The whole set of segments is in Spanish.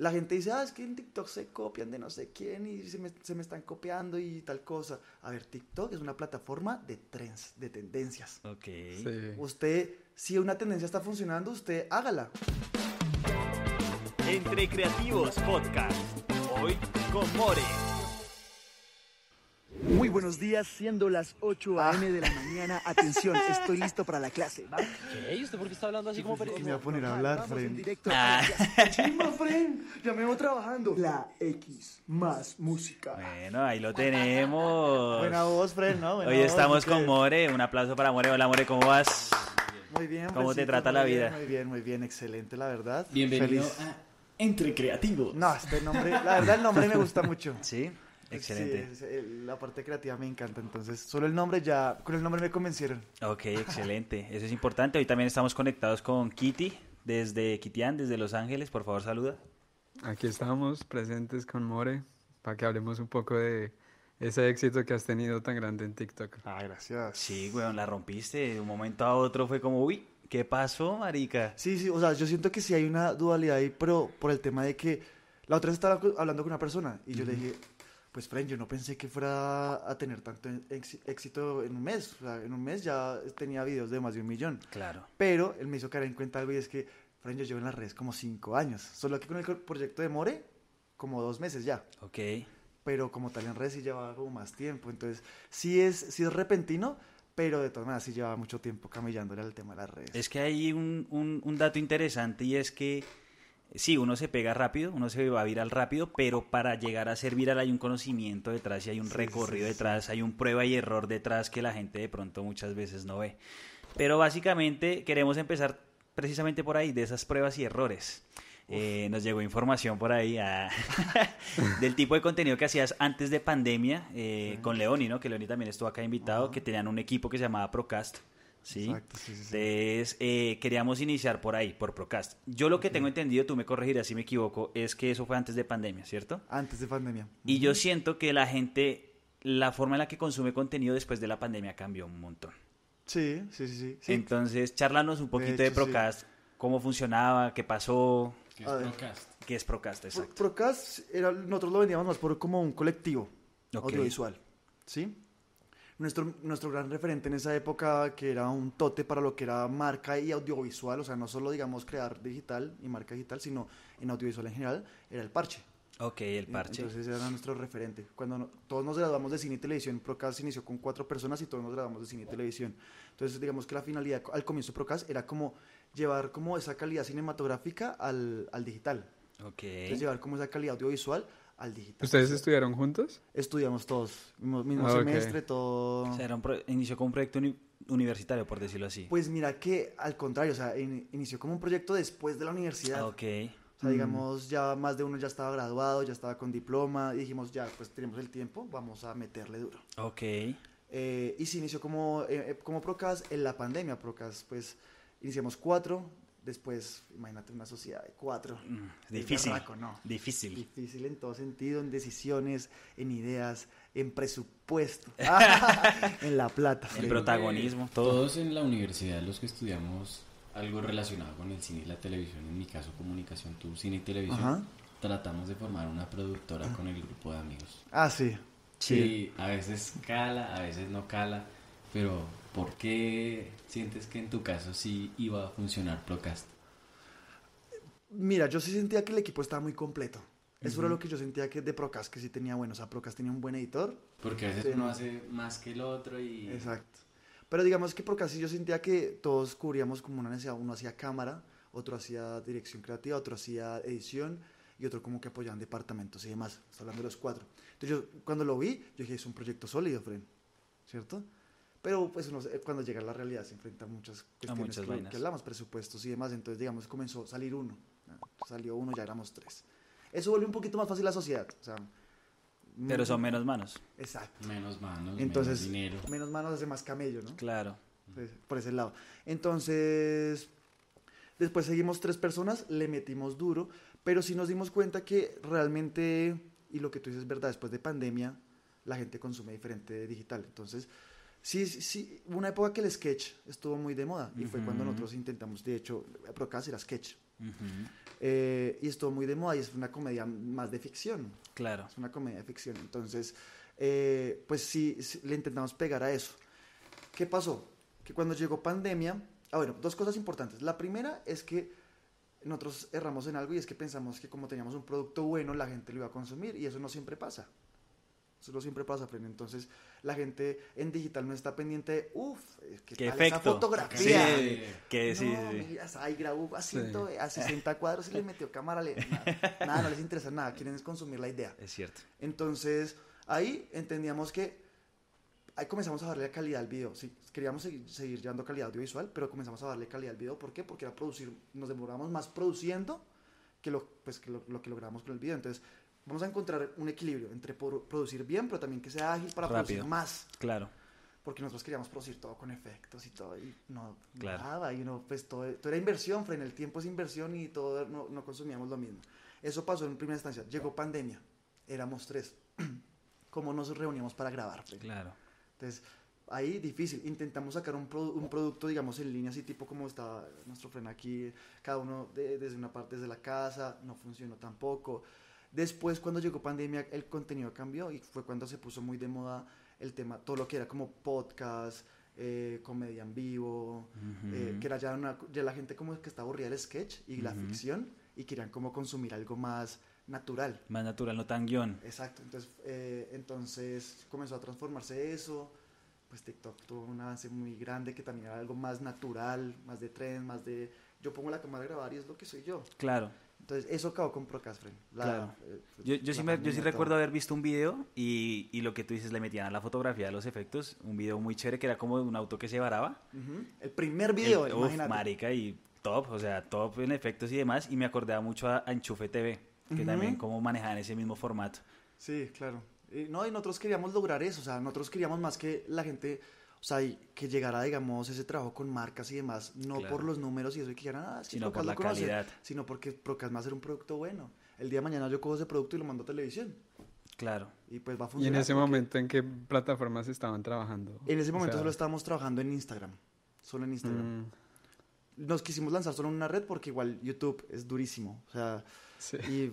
la gente dice, ah, es que en TikTok se copian de no sé quién y se me, se me están copiando y tal cosa. A ver, TikTok es una plataforma de trends, de tendencias. Ok. Sí. Usted, si una tendencia está funcionando, usted hágala. Entre Creativos Podcast. Hoy con More. Muy buenos días, siendo las 8 a.m. de la mañana. Atención, estoy listo para la clase. ¿va? ¿Qué? ¿Y usted por qué está hablando así como Me periodista? voy a poner a hablar, Fren. directo Ah. a la clase. Chimba, Fren, ya me voy trabajando. La X más música. Bueno, ahí lo tenemos. Buena voz, Fren, ¿no? Buena Hoy voz, estamos con More. Un aplauso para More. Hola, More, ¿cómo vas? Muy bien. ¿Cómo te trata la bien, vida? Muy bien, muy bien, excelente, la verdad. Bienvenido Feliz. a Entre Creativos. No, este nombre, la verdad el nombre me gusta mucho. Sí, excelente. Sí, el- la parte creativa me encanta, entonces solo el nombre ya, con el nombre me convencieron. Ok, excelente. Eso es importante. Hoy también estamos conectados con Kitty desde Kitian, desde Los Ángeles. Por favor, saluda. Aquí estamos presentes con More para que hablemos un poco de ese éxito que has tenido tan grande en TikTok. Ah, gracias. Sí, weón, la rompiste. De un momento a otro fue como, uy, ¿qué pasó, marica? Sí, sí, o sea, yo siento que sí hay una dualidad ahí, pero por el tema de que la otra vez estaba hablando con una persona y yo le dije, pues Fren, yo no pensé que fuera a tener tanto éxito en un mes. O sea, en un mes ya tenía videos de más de un millón. Claro. Pero él me hizo caer en cuenta algo y es que, Fren, yo llevo en las redes como cinco años. Solo que con el proyecto de More, como dos meses ya. Ok. Pero como tal en redes sí llevaba como más tiempo. Entonces, sí es, sí es repentino, pero de todas maneras sí llevaba mucho tiempo camellándole al tema de las redes. Es que hay un, un- un dato interesante y es que sí, uno se pega rápido, uno se va viral rápido, pero para llegar a ser viral hay un conocimiento detrás y hay un Sí, recorrido sí, sí. detrás, hay un prueba y error detrás que la gente de pronto muchas veces no ve. Pero básicamente queremos empezar precisamente por ahí, de esas pruebas y errores. Eh, nos llegó información por ahí ah, del tipo de contenido que hacías antes de pandemia eh, con Leoni, ¿no? Que Leoni también estuvo acá invitado, que tenían un equipo que se llamaba Procast. ¿Sí? Exacto, sí, sí, sí. Entonces, eh, queríamos iniciar por ahí, por Procast. Yo lo que tengo entendido, tú me corregirás si me equivoco, es que eso fue antes de pandemia, ¿cierto? Antes de pandemia. Y yo siento que la gente, la forma en la que consume contenido después de la pandemia cambió un montón. Sí, sí, sí, sí. sí. Entonces, charlanos un poquito de, hecho. Procast, cómo funcionaba, qué pasó, Que es. Procast. qué es Procast, Pro- exacto. Procast, era, nosotros lo vendíamos más por como un colectivo Ok. audiovisual, ¿sí? Nuestro, nuestro gran referente en esa época, que era un tote para lo que era marca y audiovisual, o sea, no solo, digamos, crear digital y marca digital, sino en audiovisual en general, era el parche. Ok, el parche. Entonces era nuestro referente. Cuando no- todos nos graduamos de cine y televisión, Procast inició con cuatro personas y todos nos graduamos de cine y televisión. Entonces digamos que la finalidad al comienzo de Procast era como llevar como esa calidad cinematográfica al, al digital. ok. Entonces llevar como esa calidad audiovisual al digital. ¿Ustedes estudiaron juntos? Estudiamos todos, mismo, mismo Ah, semestre, todo... O sea, era un pro- inició como un proyecto uni- universitario, por decirlo así. Pues mira que al contrario, o sea, in- inició como un proyecto después de la universidad. Ah, ok. O sea, digamos, ya más de uno ya estaba graduado, ya estaba con diploma, y dijimos, ya, pues tenemos el tiempo, vamos a meterle duro. Ok. Eh, y se inició como, eh, eh, como Procast en la pandemia. Procast, pues, iniciamos cuatro, después, imagínate una sociedad de cuatro. Mm, Es Difícil. ¿no? Difícil. Difícil en todo sentido, en decisiones, en ideas, en presupuesto, en la plata. El protagonismo, todo. Todos en la universidad, los que estudiamos algo relacionado con el cine y la televisión, en mi caso comunicación, tú cine y televisión, Ajá. tratamos de formar una productora con el grupo de amigos. Ah, sí. Sí, a veces cala, a veces no cala, pero ¿por qué sientes que en tu caso sí iba a funcionar Procast? Mira, yo sí sentía que el equipo estaba muy completo. Eso era lo que yo sentía que de Procast, que sí tenía bueno. O sea, Procast tenía un buen editor. Porque a veces Sí, uno no. hace más que el otro y... Exacto. Pero digamos que Procast sí yo sentía que todos cubríamos como una necesidad. Uno hacía cámara, otro hacía dirección creativa, otro hacía edición y otro como que apoyaban departamentos y demás. Estoy hablando de los cuatro. Entonces yo cuando lo vi, yo dije, es un proyecto sólido, Fren. ¿Cierto? Pero pues uno, cuando llega a la realidad se enfrenta a muchas cuestiones muchas que, que hablamos, presupuestos y demás. Entonces, digamos, comenzó a salir uno. ¿no? Salió uno, ya éramos tres. Eso vuelve un poquito más fácil la sociedad. O sea, Pero son menos manos. Exacto. Menos manos, Entonces, menos dinero. menos manos hace más camello, ¿no? Claro. Pues, por ese lado. Entonces, después seguimos tres personas, le metimos duro, pero sí nos dimos cuenta que realmente, y lo que tú dices es verdad, después de pandemia, la gente consume diferente digital. Entonces, sí, sí, una época que el sketch estuvo muy de moda, y fue cuando nosotros intentamos, de hecho, Procast era sketch. Eh, y estuvo muy de moda y es una comedia más de ficción. Claro. Es una comedia de ficción. Entonces, eh, pues sí, sí, le intentamos pegar a eso. ¿Qué pasó? Que cuando llegó pandemia, ah, bueno, dos cosas importantes. La primera es que nosotros erramos en algo y es que pensamos que como teníamos un producto bueno, la gente lo iba a consumir y eso no siempre pasa. Eso no siempre pasa, Fren. Entonces, la gente en digital no está pendiente de, uff, ¿qué, Qué tal esa efecto. fotografía? Sí, que sí, no, sí, sí. mira, ahí grabó a, 100, a 60 cuadros y le metió cámara. le- nada, nada, no les interesa nada, quieren es consumir la idea. Es cierto. Entonces, ahí entendíamos que ahí comenzamos a darle calidad al video. Sí, queríamos seguir, seguir llevando calidad audiovisual, pero comenzamos a darle calidad al video. ¿Por qué? Porque era producir, nos demoramos más produciendo que lo, pues, que lo, lo que logramos con el video. Entonces, vamos a encontrar un equilibrio entre producir bien, pero también que sea ágil para Rápido. producir más. Claro. Porque nosotros queríamos producir todo con efectos y todo, y no, Claro. nada, y uno, pues todo, todo era inversión, Fren, el tiempo es inversión y todo no, no consumíamos lo mismo. Eso pasó en primera instancia. Llegó pandemia, éramos tres. ¿Cómo nos reuníamos para grabar, Fren? Claro. Entonces, ahí difícil. Intentamos sacar un, produ- un producto, digamos, en línea, así tipo como está nuestro Fren aquí, cada uno de- desde una parte desde la casa, no funcionó tampoco. Después, cuando llegó pandemia, el contenido cambió y fue cuando se puso muy de moda el tema, todo lo que era como podcast, eh, comedia en vivo, eh, que era ya, una, ya la gente como que estaba aburrida del sketch y la ficción y querían como consumir algo más natural. Más natural, no tan guion. Exacto, entonces, eh, entonces comenzó a transformarse eso, pues TikTok tuvo un avance muy grande que también era algo más natural, más de tren, más de yo pongo la cámara a grabar y es lo que soy yo. Claro. Entonces eso acabó con Procast, Fren. La- Claro. eh, Yo, yo sí, me- yo sí pandemia, recuerdo haber visto un video y, y lo que tú dices, le metían a la fotografía, a los efectos, un video muy chévere que era como de un auto que se varaba. El primer video, El- uf, imagínate. marica, y top, o sea, top en efectos y demás. Y me acordaba mucho a, a Enchufe TV, que también como manejaban ese mismo formato. Sí, claro. Y, no, y nosotros queríamos lograr eso, o sea, nosotros queríamos más que la gente, o sea, y que llegara, digamos, ese trabajo con marcas y demás, no Claro. por los números y eso, y que dijeran, ah, que Sino por Procast la lo conoce", calidad. sino porque Procast va a ser un producto bueno. El día de mañana yo cojo ese producto y lo mando a televisión, Claro. y pues va a ¿Y funcionar. en ese porque- momento en qué plataformas estaban trabajando? En ese O momento sea, solo estábamos trabajando en Instagram, solo en Instagram. mm, Nos quisimos lanzar solo en una red porque igual YouTube es durísimo, o sea, sí. y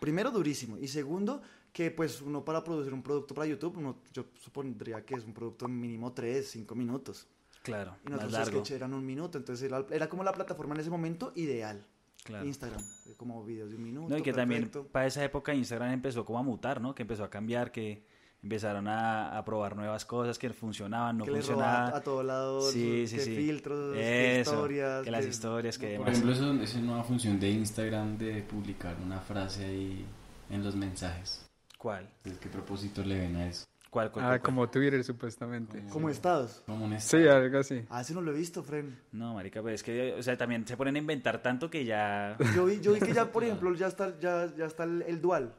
primero durísimo, y segundo que pues uno para producir un producto para YouTube, uno, yo supondría que es un producto mínimo 3, 5 minutos. Claro, Y más nosotros largo. sketch eran un minuto, entonces era, era como la plataforma en ese momento ideal. Claro. Instagram, eh, como videos de un minuto. No, y que también para esa época Instagram empezó como a mutar, ¿no? Que empezó a cambiar, que empezaron a, a probar nuevas cosas que funcionaban, no que funcionaban. a todo lado, Sí, sí, que sí. filtros, que historias. que las que- historias, que Por demás. ejemplo, esa nueva función de Instagram de publicar una frase ahí en los mensajes. ¿Cuál? ¿Desde ¿Qué propósito le ven a eso? ¿Cuál? cuál, Ah, cuál, como Twitter supuestamente. ¿Cómo estados? Como un Sí, algo así. Ah, ese no lo he visto, Fren. No, marica, pero es que, o sea, también se ponen a inventar tanto que ya... Yo vi, yo vi que ya, por ejemplo, ya está, ya, ya está el, el dual.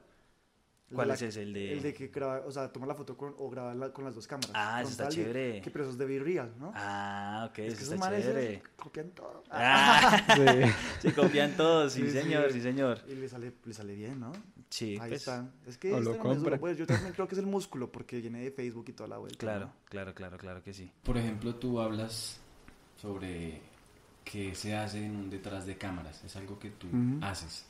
El ¿Cuál de es ese? El de... El de que graba, o sea, toma la foto con, o grabarla con las dos cámaras. Ah, eso está y- chévere. Que pero eso es de Be Real, ¿no? Ah, ok, es eso que está esos manes chévere. se copian todo. Ah, Sí. se copian todos, sí, señor, sí, señor. Y le sale, le sale bien, ¿no? Sí, Ahí pues, está. Es que O lo es duro, compra. pues, yo también creo que es el músculo porque viene de Facebook y toda la vuelta. claro, ¿no? claro, claro, claro que sí. Por ejemplo, tú hablas sobre qué se hace en un detrás de cámaras. Es algo que tú haces.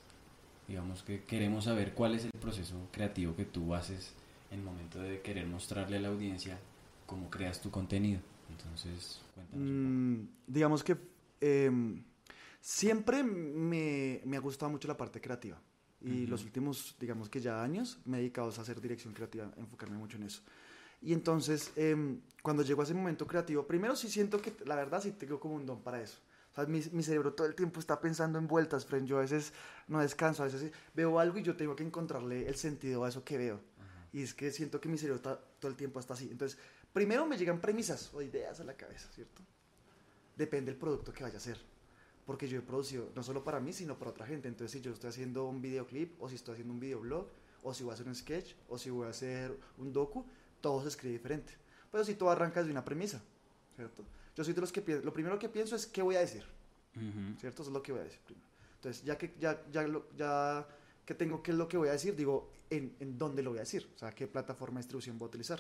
Digamos que queremos saber cuál es el proceso creativo que tú haces en el momento de querer mostrarle a la audiencia cómo creas tu contenido. Entonces, cuéntanos Mm, digamos que em, siempre me, me ha gustado mucho la parte creativa. Y Ujú. los últimos, digamos que ya años, me he dedicado a hacer dirección creativa, enfocarme mucho en eso. Y entonces, em, cuando llego a ese momento creativo, primero sí siento que, la verdad, sí tengo como un don para eso. O sea, mi, mi cerebro todo el tiempo está pensando en vueltas, friend. Yo a veces no descanso, a veces veo algo y yo tengo que encontrarle el sentido a eso que veo. Y es que siento que mi cerebro está, todo el tiempo está así. Entonces, primero me llegan premisas o ideas a la cabeza, ¿cierto? Depende del producto que vaya a hacer. Porque yo he producido no solo para mí, sino para otra gente. Entonces, si yo estoy haciendo un videoclip, o si estoy haciendo un videoblog, o si voy a hacer un sketch, o si voy a hacer un docu, todo se escribe diferente. Pero si todo arranca de una premisa, ¿cierto? Yo soy de los que pienso, lo primero que pienso es qué voy a decir, Ujú. ¿cierto? Eso es lo que voy a decir primero. Entonces, ya que, ya, ya, lo- ya que tengo qué es lo que voy a decir, digo, en, en dónde lo voy a decir, o sea, qué plataforma de distribución voy a utilizar.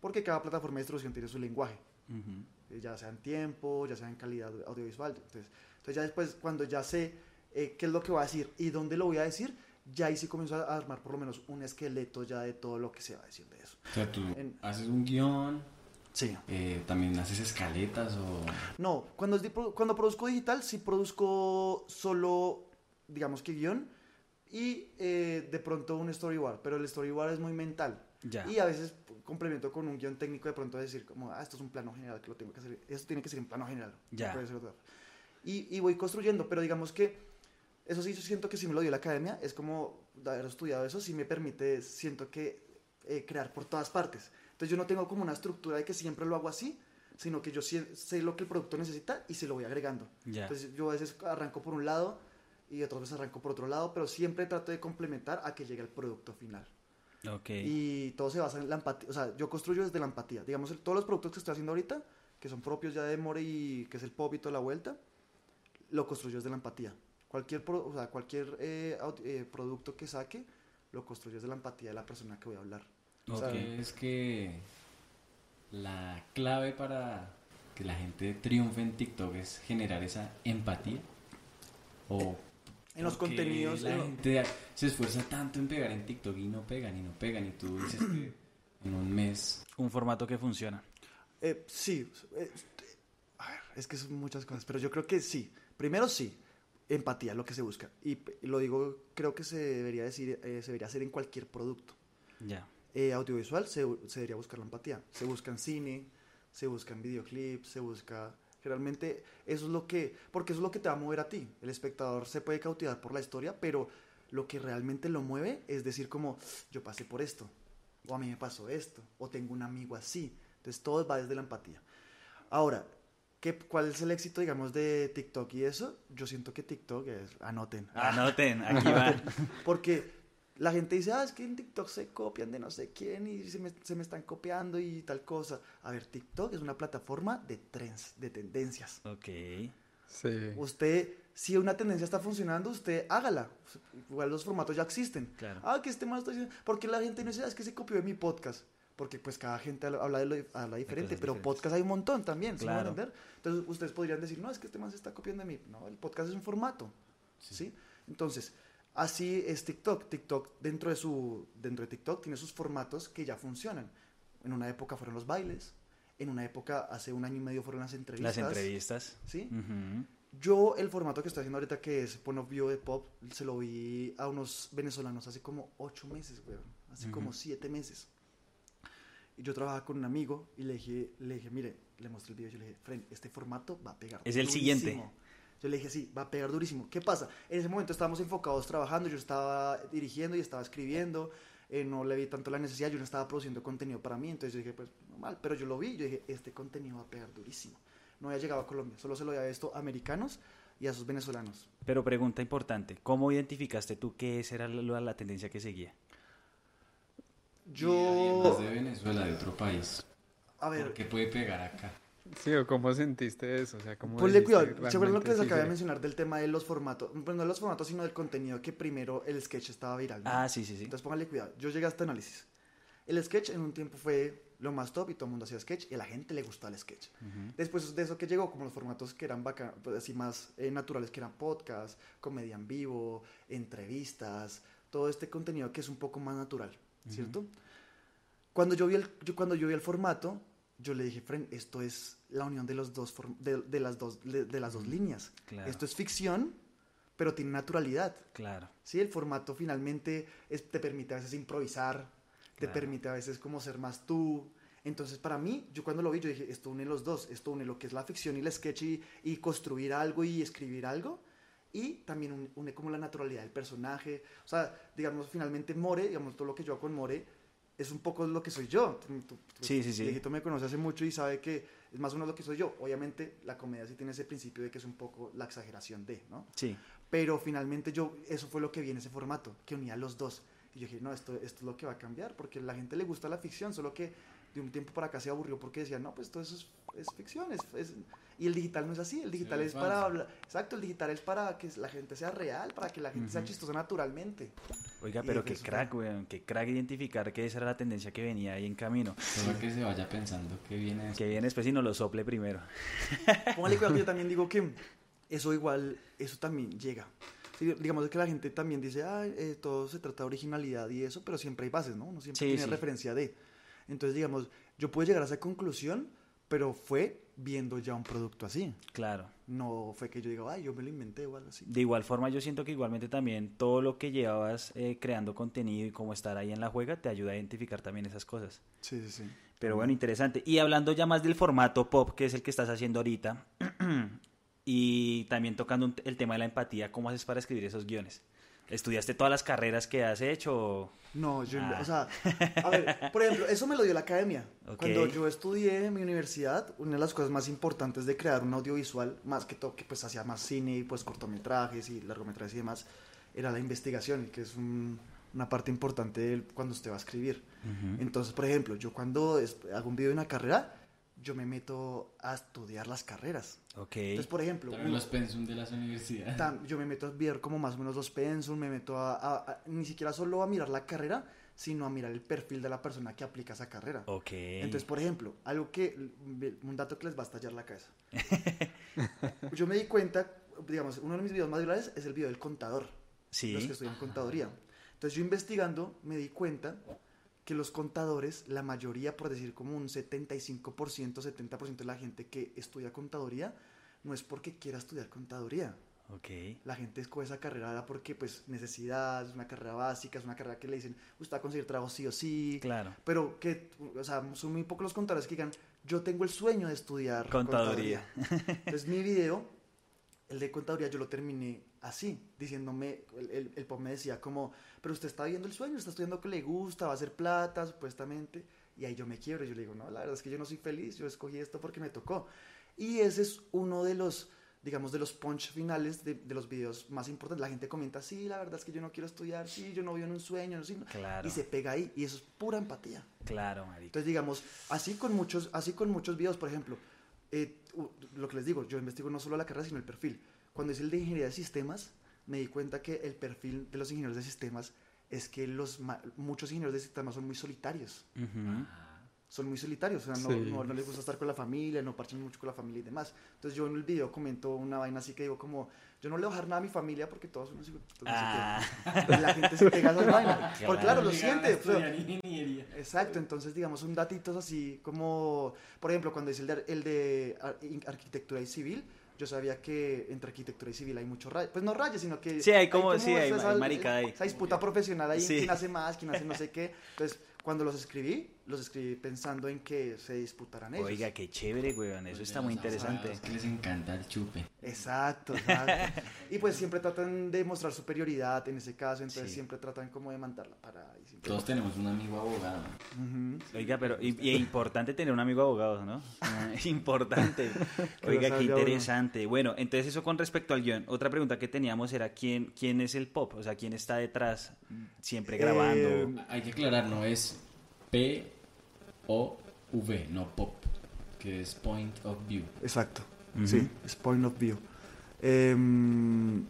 Porque cada plataforma de distribución tiene su lenguaje Ujú. eh, ya sea en tiempo, ya sea en calidad audiovisual. Entonces, entonces ya después, cuando ya sé eh, qué es lo que voy a decir y dónde lo voy a decir, ya ahí sí comienzo a armar por lo menos un esqueleto ya de todo lo que se va a decir de eso. O sea, tú En- haces un guion, Sí. eh, también haces escaletas o... No, cuando, es cuando produzco digital, sí produzco solo, digamos que guion y eh, de pronto un storyboard, pero el storyboard es muy mental. Ya. Y a veces complemento con un guion técnico de pronto decir como, ah, esto es un plano general que lo tengo que hacer, esto tiene que ser en plano general. no Ya. puede. Y, y voy construyendo, pero digamos que eso sí, yo siento que si me lo dio la academia, es como haber estudiado eso, sí me permite, siento que eh, crear por todas partes. Entonces yo no tengo como una estructura de que siempre lo hago así, sino que yo sí sé lo que el producto necesita y se lo voy agregando. Ya. Entonces yo a veces arranco por un lado y otras veces arranco por otro lado, pero siempre trato de complementar a que llegue el producto final. Ok. Y todo se basa en la empatía. O sea, yo construyo desde la empatía. Digamos, todos los productos que estoy haciendo ahorita, que son propios ya de More y que es el pop y toda la vuelta, lo construyo desde la empatía. Cualquier, pro- o sea, cualquier eh, eh, producto que saque, lo construyo desde la empatía de la persona que voy a hablar. O sea, ¿Crees que la clave para que la gente triunfe en TikTok es generar esa empatía? ¿O en los contenidos... La gente se esfuerza tanto en pegar en TikTok y no pegan y no pegan y tú dices que en un mes... Un formato que funciona. Eh, sí, eh, a ver, es que son muchas cosas, pero yo creo que sí. Primero sí, empatía, lo que se busca. Y, lo digo, creo que se debería decir, eh, se debería hacer en cualquier producto. Ya. Eh, audiovisual se, se debería buscar la empatía. Se busca en cine, se busca en videoclips, se busca... Realmente eso es lo que... Porque eso es lo que te va a mover a ti. El espectador se puede cautivar por la historia, pero lo que realmente lo mueve es decir como, yo pasé por esto, o a mí me pasó esto, o tengo un amigo así. Entonces todo va desde la empatía. Ahora, ¿qué, ¿cuál es el éxito, digamos, de TikTok y eso? Yo siento que TikTok es... Anoten. Anoten, aquí va. Porque la gente dice, ah, es que en TikTok se copian de no sé quién y se me, se me están copiando y tal cosa. A ver, TikTok es una plataforma de trends, de tendencias. Ok. Sí. Usted, si una tendencia está funcionando, usted hágala. Igual los formatos ya existen. Claro. Ah, que este más está diciendo. Porque la gente no dice, ah, es que se copió de mi podcast. Porque pues cada gente habla de lo habla diferente, pero diferentes. podcast hay un montón también, ¿sí me van a Claro. entender? Entonces ustedes podrían decir, no, es que este más se está copiando de mí. No, el podcast es un formato, ¿sí? Entonces, así es TikTok. TikTok, dentro de, su, dentro de TikTok, tiene sus formatos que ya funcionan. En una época fueron los bailes, en una época, hace un año y medio, fueron las entrevistas. Las entrevistas. ¿Sí? Yo el formato que estoy haciendo ahorita, que es Point of View de Pop, se lo vi a unos venezolanos hace como ocho meses, weón. Hace como siete meses. Y yo trabajaba con un amigo y le dije, le dije, mire, le mostré el video y yo le dije, Fren, este formato va a pegar Es el siguiente. Durísimo". Yo le dije, sí, va a pegar durísimo. ¿Qué pasa? En ese momento estábamos enfocados trabajando, yo estaba dirigiendo y estaba escribiendo, eh, no le vi tanto la necesidad, yo no estaba produciendo contenido para mí, entonces yo dije, pues normal, pero yo lo vi, yo dije, este contenido va a pegar durísimo. No había llegado a Colombia, solo se lo había visto a americanos y a sus venezolanos. Pero pregunta importante, ¿cómo identificaste tú esa era la, la tendencia que seguía? Y Yo, de Venezuela, de otro país. a ver, ¿Qué puede pegar acá? Sí, o cómo sentiste eso, o sea, cómo ponle dijiste, cuidado, ¿se acuerdan lo que les acabé de mencionar del tema de los formatos? Pues no de los formatos, sino del contenido, que primero el sketch estaba viral. ¿no? Ah, sí, sí, sí. Entonces póngale cuidado. Yo llegué a este análisis. El sketch en un tiempo fue lo más top y todo el mundo hacía sketch y a la gente le gustó el sketch. Ujú. Después de eso que llegó, como los formatos que eran bacán, pues, así más eh, naturales, que eran podcast, comedia en vivo, entrevistas, todo este contenido que es un poco más natural, ¿cierto? Cuando yo vi el, yo, cuando yo vi el formato, yo le dije, Fren, esto es la unión de, los dos de, de las, dos, de, de las dos líneas. Claro. Esto es ficción, pero tiene naturalidad. Claro. Sí, el formato finalmente es- te permite a veces improvisar, te Claro. permite a veces como ser más tú. Entonces, para mí, yo cuando lo vi, yo dije, esto une los dos, esto une lo que es la ficción y el sketch y, y construir algo y escribir algo, y también une, une como la naturalidad del personaje. O sea, digamos, finalmente More, digamos, todo lo que yo hago con More, es un poco lo que soy yo. Tú- tú- Sí, sí, sí. Dieguito me conoce hace mucho y sabe que es más o menos lo que soy yo. Obviamente, la comedia sí tiene ese principio de que es un poco la exageración de, ¿no? Sí. Pero finalmente yo, eso fue lo que vi en ese formato, que unía a los dos. Y yo dije, no, esto, esto es lo que va a cambiar, porque a la gente le gusta la ficción, solo que de un tiempo para acá se aburrió porque decía, no, pues todo eso es, es ficción. Es, es-". Y el digital no es así, el digital ve es para hablar, exacto, el digital es para que la gente sea real, para que la gente sea chistosa naturalmente. Oiga, Y pero qué fue- crack, weón. Qué crack identificar que esa era la tendencia que venía ahí en camino. Solo que se vaya pensando que viene después. Que viene después y nos lo sople primero. Póngale cuidado que yo también digo que eso igual, eso también llega. Sí, digamos que la gente también dice, ah, eh, todo se trata de originalidad y eso, pero siempre hay bases, ¿no? Uno siempre Sí, tiene sí. referencia de. Entonces, digamos, yo pude llegar a esa conclusión, pero fue viendo ya un producto así. Claro. No fue que yo diga, ay, yo me lo inventé o algo así. De igual forma, yo siento que igualmente también todo lo que llevabas eh, creando contenido y cómo estar ahí en la juega te ayuda a identificar también esas cosas. Sí, sí, sí. Pero bueno, interesante. Y hablando ya más del formato pop, que es el que estás haciendo ahorita, y también tocando el tema de la empatía, ¿cómo haces para escribir esos guiones? ¿Estudiaste todas las carreras que has hecho? No, yo, Ah. o sea, a ver, por ejemplo, eso me lo dio la academia. Ok. Cuando yo estudié en mi universidad, una de las cosas más importantes de crear un audiovisual, más que todo que pues hacía más cine y pues cortometrajes y largometrajes y demás, era la investigación, que es un- una parte importante cuando usted va a escribir. Entonces, por ejemplo, yo cuando hago un video de una carrera, yo me meto a estudiar las carreras. Ok. Entonces, por ejemplo, También los pensum de las universidades. Tam- yo me meto a ver como más o menos los pensum, me meto a, a- a- ni siquiera solo a mirar la carrera, sino a mirar el perfil de la persona que aplica esa carrera. Ok. Entonces, por ejemplo, algo que, un dato que les va a estallar la cabeza. yo me di cuenta, digamos, uno de mis videos más virales es el video del contador, los sí. que estudian contaduría. Entonces, yo investigando me di cuenta que los contadores, la mayoría, por decir como un 75%, 70% de la gente que estudia contaduría, no es porque quiera estudiar contaduría. Ok. La gente escoge esa carrera porque, pues, necesidad, es una carrera básica, es una carrera que le dicen, usted va a conseguir trabajo sí o sí. Claro. Pero que, o sea, son muy pocos los contadores que digan, yo tengo el sueño de estudiar Contaduría. Entonces, mi video, el de contaduría, yo lo terminé así, diciéndome, el, el, el pop me decía como, pero usted está viendo el sueño, está estudiando que le gusta, va a hacer plata, supuestamente. Y ahí yo me quiebro, yo le digo, no, la verdad es que yo no soy feliz, yo escogí esto porque me tocó. Y ese es uno de los, digamos, de los punch finales de, de los videos más importantes. La gente comenta, sí, la verdad es que yo no quiero estudiar, sí, yo no vivo en un sueño, no, sí, no". Claro. y se pega ahí, y eso es pura empatía. Claro, marico. Entonces, digamos, así con muchos, así con muchos videos, por ejemplo, eh, lo que les digo, yo investigo no solo la carrera, sino el perfil. Cuando hice el de ingeniería de sistemas, me di cuenta que el perfil de los ingenieros de sistemas es que los muchos ingenieros de sistemas son muy solitarios. Ujú. Son muy solitarios, o sea, no, Sí. no, no les gusta estar con la familia, no parchan mucho con la familia y demás. Entonces yo en el video comento una vaina así que digo como, yo no le voy a dejar nada a mi familia porque todos son sé qué". Ah. La gente se pega a esas vainas. Porque claro, lo siente. o sea, estudiar ingeniería. Exacto, entonces digamos un datitos así como, por ejemplo, cuando dice el de, el de arquitectura y civil, yo sabía que entre arquitectura y civil hay mucho rayo, pues no rayos, sino que... Sí, hay como- sí, hay- esa- hay maricada ahí. Esa disputa profesional ahí, Sí. quién hace más, quién hace no sé qué. Entonces, cuando los escribí, los escribí pensando en que se disputaran ellos. Oiga, qué chévere, weón. Eso Pues está muy interesante. abogados que les encanta el chupe. Exacto, exacto. y pues siempre tratan de mostrar superioridad en ese caso, entonces Sí. siempre tratan como de mandar la parada. y siempre- Todos tenemos un amigo abogado. Oiga, pero y, y es importante tener un amigo abogado, ¿no? Ah, importante. Oiga, qué interesante. Bueno, entonces eso con respecto al guion. Otra pregunta que teníamos era quién quién es el pop, o sea, quién está detrás siempre grabando. Eh, Hay que aclarar, no es P O V, no pop, que es point of view. Exacto, Ujú. sí, es point of view. Em,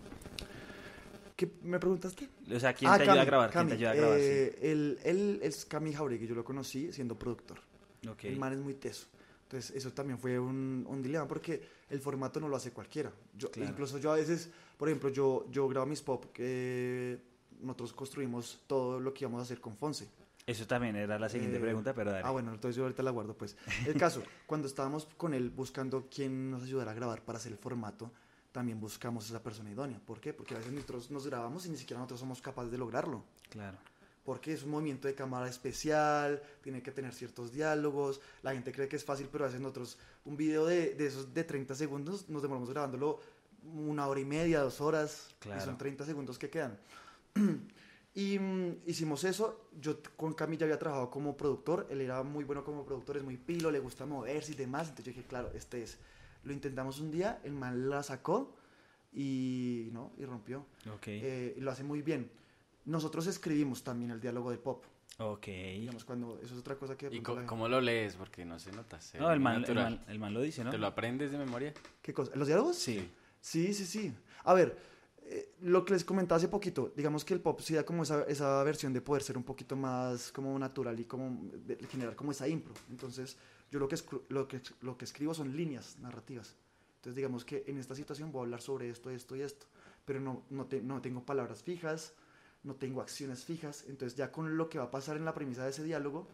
¿Qué me preguntaste? O sea, quién Ah, te ayuda a Cami, grabar, quién te ayuda a grabar. sí. Eh, él, él es Cami Jauregui, yo lo conocí siendo productor. Ok. El man es muy teso. Entonces, eso también fue un, un dilema porque el formato no lo hace cualquiera. Yo, Claro. Incluso yo a veces, por ejemplo, yo, yo grabo mis pop, que nosotros construimos todo lo que íbamos a hacer con Fonse. Eso también era la siguiente Eh, pregunta, pero dale. Ah, bueno, entonces yo ahorita la guardo, pues. El caso, cuando estábamos con él buscando quién nos ayudara a grabar para hacer el formato, también buscamos esa persona idónea. ¿Por qué? Porque a veces nosotros nos grabamos y ni siquiera nosotros somos capaces de lograrlo. Claro. Porque es un movimiento de cámara especial, tiene que tener ciertos diálogos, la gente cree que es fácil, pero a veces nosotros, un video de, de esos de 30 segundos, nos demoramos grabándolo una hora y media, dos horas, Claro. y son 30 segundos que quedan. y mm, hicimos eso, yo t- con Cami ya había trabajado como productor, él era muy bueno como productor, es muy pilo, le gusta moverse y demás, entonces yo dije, claro, este es. Lo intentamos un día, el man la sacó y, ¿no? y rompió. Ok. Eh, y lo hace muy bien. Nosotros escribimos también el diálogo de pop. ok. Digamos, cuando eso es otra cosa que. ¿Y pronto co- la- cómo lo lees? Porque no se nota. se No, el man, el, man, el man lo dice, ¿no? ¿Te lo aprendes de memoria? ¿Qué cosa? ¿Los diálogos? Sí. Sí, sí, sí. A ver, eh, lo que les comentaba hace poquito, digamos que el pop sí da como esa, esa versión de poder ser un poquito más como natural y como de- generar como esa impro. Entonces, yo lo que, lo, que, lo que escribo son líneas narrativas. Entonces, digamos que en esta situación voy a hablar sobre esto, esto y esto. pero no, no, te- no tengo palabras fijas, no tengo acciones fijas, entonces ya con lo que va a pasar en la premisa de ese diálogo,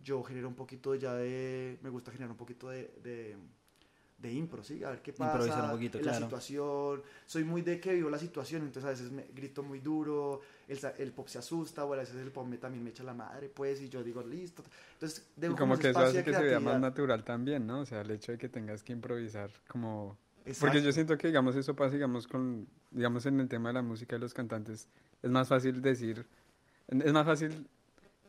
yo genero un poquito ya de, me gusta generar un poquito de, de, de impro, ¿sí? A ver qué pasa, Improvisar un poquito, en la claro. situación, soy muy de que vivo la situación, entonces a veces me grito muy duro, el, el pop se asusta, o a veces el pop me, también me echa la madre, pues, y yo digo, listo, entonces Y como que eso hace de que se vea más natural también, ¿no? O sea, el hecho de que tengas que improvisar como... Porque yo siento que, digamos, eso pasa, digamos, con, digamos, en el tema de la música y los cantantes, es más fácil decir, es más fácil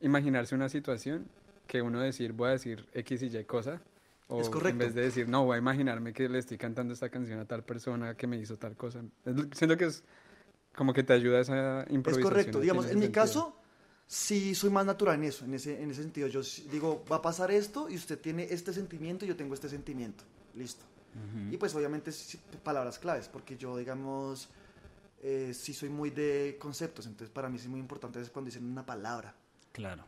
imaginarse una situación que uno decir, voy a decir X y Y cosa, o Es en correcto. vez de decir, no, voy a imaginarme que le estoy cantando esta canción a tal persona que me hizo tal cosa. Es- siento que es como que te ayuda esa Es improvisación. correcto, así digamos, en mi caso, sí soy más natural en eso, en ese, en ese sentido. Yo digo, va a pasar esto y usted tiene este sentimiento y yo tengo este sentimiento. Listo. Y pues obviamente palabras claves, porque yo, digamos, eh, sí soy muy de conceptos, entonces para mí sí es muy importante es cuando dicen una palabra. Claro.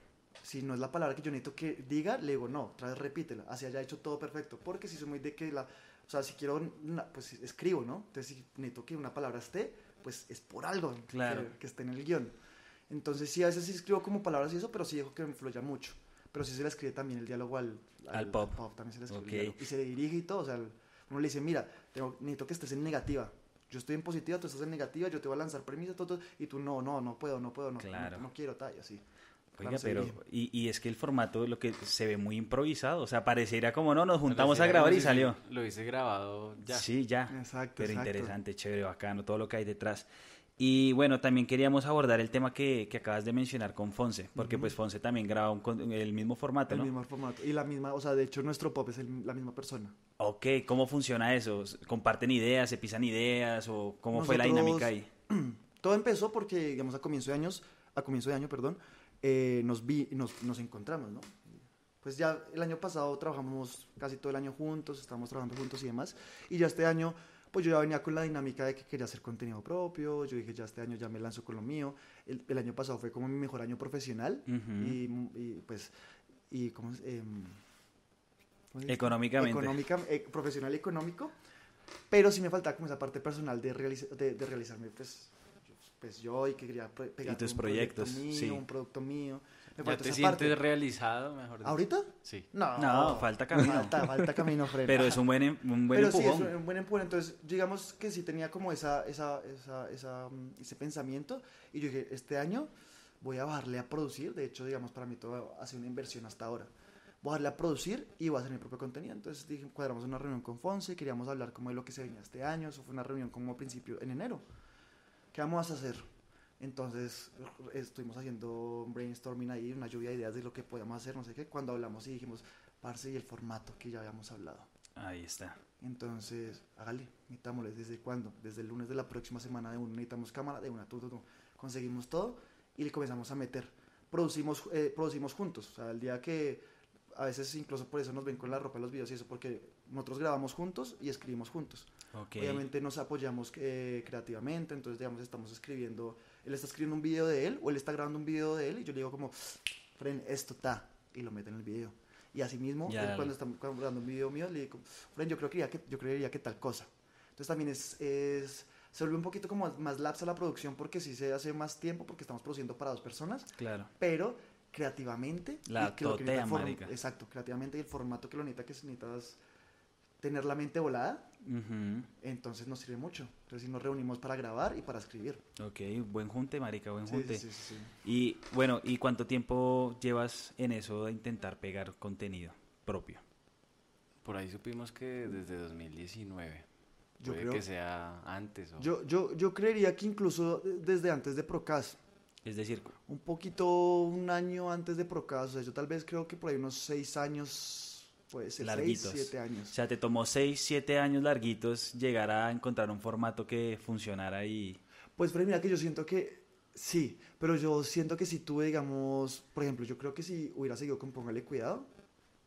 Si no es la palabra que yo necesito que diga, le digo, no, otra vez repítela, así haya hecho todo perfecto, porque si soy muy de que la, o sea, si quiero, pues escribo, ¿no? Entonces si necesito que una palabra esté, pues es por algo Claro. que, que esté en el guion. Entonces sí, a veces sí escribo como palabras y eso, pero sí dejo que me fluya mucho. Pero sí se le escribe también el diálogo al, Al pop. también se le escribe el Ok. diálogo. Y se le dirige y todo, o sea, uno le dice, mira, tengo, necesito que estés en negativa. Yo estoy en positiva, tú estás en negativa, yo te voy a lanzar premisas, todo, todo, y tú no, no, no puedo, no puedo, no, Claro. no, no quiero, tal, y así. Oiga, pero, y, y es que el formato, lo que se ve muy improvisado, o sea, pareciera como no, nos juntamos a grabar y salió. Lo hice grabado ya. Sí, ya. Exacto, Pero exacto. interesante, chévere, bacano, todo lo que hay detrás. Y bueno, también queríamos abordar el tema que, que acabas de mencionar con Fonse, porque pues Fonse también graba un el mismo formato, El ¿no? mismo formato. Y la misma, o sea, de hecho nuestro pop es el- la misma persona. Ok, ¿cómo funciona eso? ¿Comparten ideas, se pisan ideas o cómo fue la Nosotros- dinámica ahí? Todo empezó porque, digamos, a comienzo de años, a comienzo de año, perdón, eh, nos vi, nos, nos encontramos, ¿no? Pues ya el año pasado trabajamos casi todo el año juntos, estábamos trabajando juntos y demás, y ya este año, pues yo ya venía con la dinámica de que quería hacer contenido propio, yo dije, ya este año ya me lanzo con lo mío, el, el año pasado fue como mi mejor año profesional, Ujú. y, y, pues, y ¿cómo es? Em. Económicamente. Económica, eh, profesional y económico, pero sí me faltaba como esa parte personal de, realiza- de, de realizarme, pues pues yo y que quería pe- pegar tus un proyecto proyectos, mío, sí. un producto mío. Me ¿Ya te sientes parte. realizado, mejor dicho? ¿Ahorita? Sí. No, No, falta camino. Falta, falta camino, Fred. Pero es un buen, em- un buen Pero sí, empujón. es un buen empujón. Entonces, digamos que sí tenía como esa, esa, esa, esa, mm, ese pensamiento. Y yo dije, este año voy a bajarle a producir. De hecho, digamos, para mí todo ha sido una inversión hasta ahora. Voy a bajarle a producir y voy a hacer mi propio contenido. Entonces, dije, cuadramos una reunión con Fonse. Queríamos hablar como de lo que se venía este año. Eso fue una reunión como a principio, en enero. ¿Qué vamos a hacer? Entonces estuvimos haciendo un brainstorming ahí, una lluvia de ideas de lo que podíamos hacer, no sé qué. Cuando hablamos y dijimos, parce, y el formato que ya habíamos hablado. Ahí está. Entonces, hágale, necesitámosles. ¿Desde cuándo? Desde el lunes de la próxima semana de uno. Necesitamos cámara, de una, tú, tú, tú. Conseguimos todo y le comenzamos a meter. Producimos, eh, producimos juntos. O sea, el día que a veces incluso por eso nos ven con la ropa en los videos y eso, porque nosotros grabamos juntos y escribimos juntos. Ok. Obviamente nos apoyamos eh, creativamente, entonces digamos estamos escribiendo, él está escribiendo un video de él o él está grabando un video de él y yo le digo como, Fren, esto está, y lo mete en el video. Y así mismo, Ya. él cuando está grabando un video mío, le digo, Fren, yo creo que, ya que yo creería que tal cosa. Entonces también es, es, se vuelve un poquito como más lapsa la producción porque sí se hace más tiempo porque estamos produciendo para dos personas, Claro. pero creativamente La totea, exacto creativamente y el formato que lo necesita que necesitas tener la mente volada entonces nos sirve mucho. Entonces nos reunimos para grabar y para escribir. Ok, buen junte, marica, buen Sí, junte. sí, sí, sí, sí. Y bueno, ¿y cuánto tiempo llevas en eso de intentar pegar contenido propio? Por ahí supimos que desde 2019. Yo Puede creo- que sea antes o... Yo, yo, yo creería que incluso desde antes de Procas, Es decir, un poquito, un año antes de Procas, o sea, yo tal vez creo que por ahí unos seis años, puede ser Larguitos. seis, siete o años. sea, te tomó 6, 7 años larguitos llegar a encontrar un formato que funcionara y... Pues, Fred, mira que yo siento que sí, pero yo siento que si tuve, digamos, por ejemplo, yo creo que si hubiera seguido con Póngale Cuidado,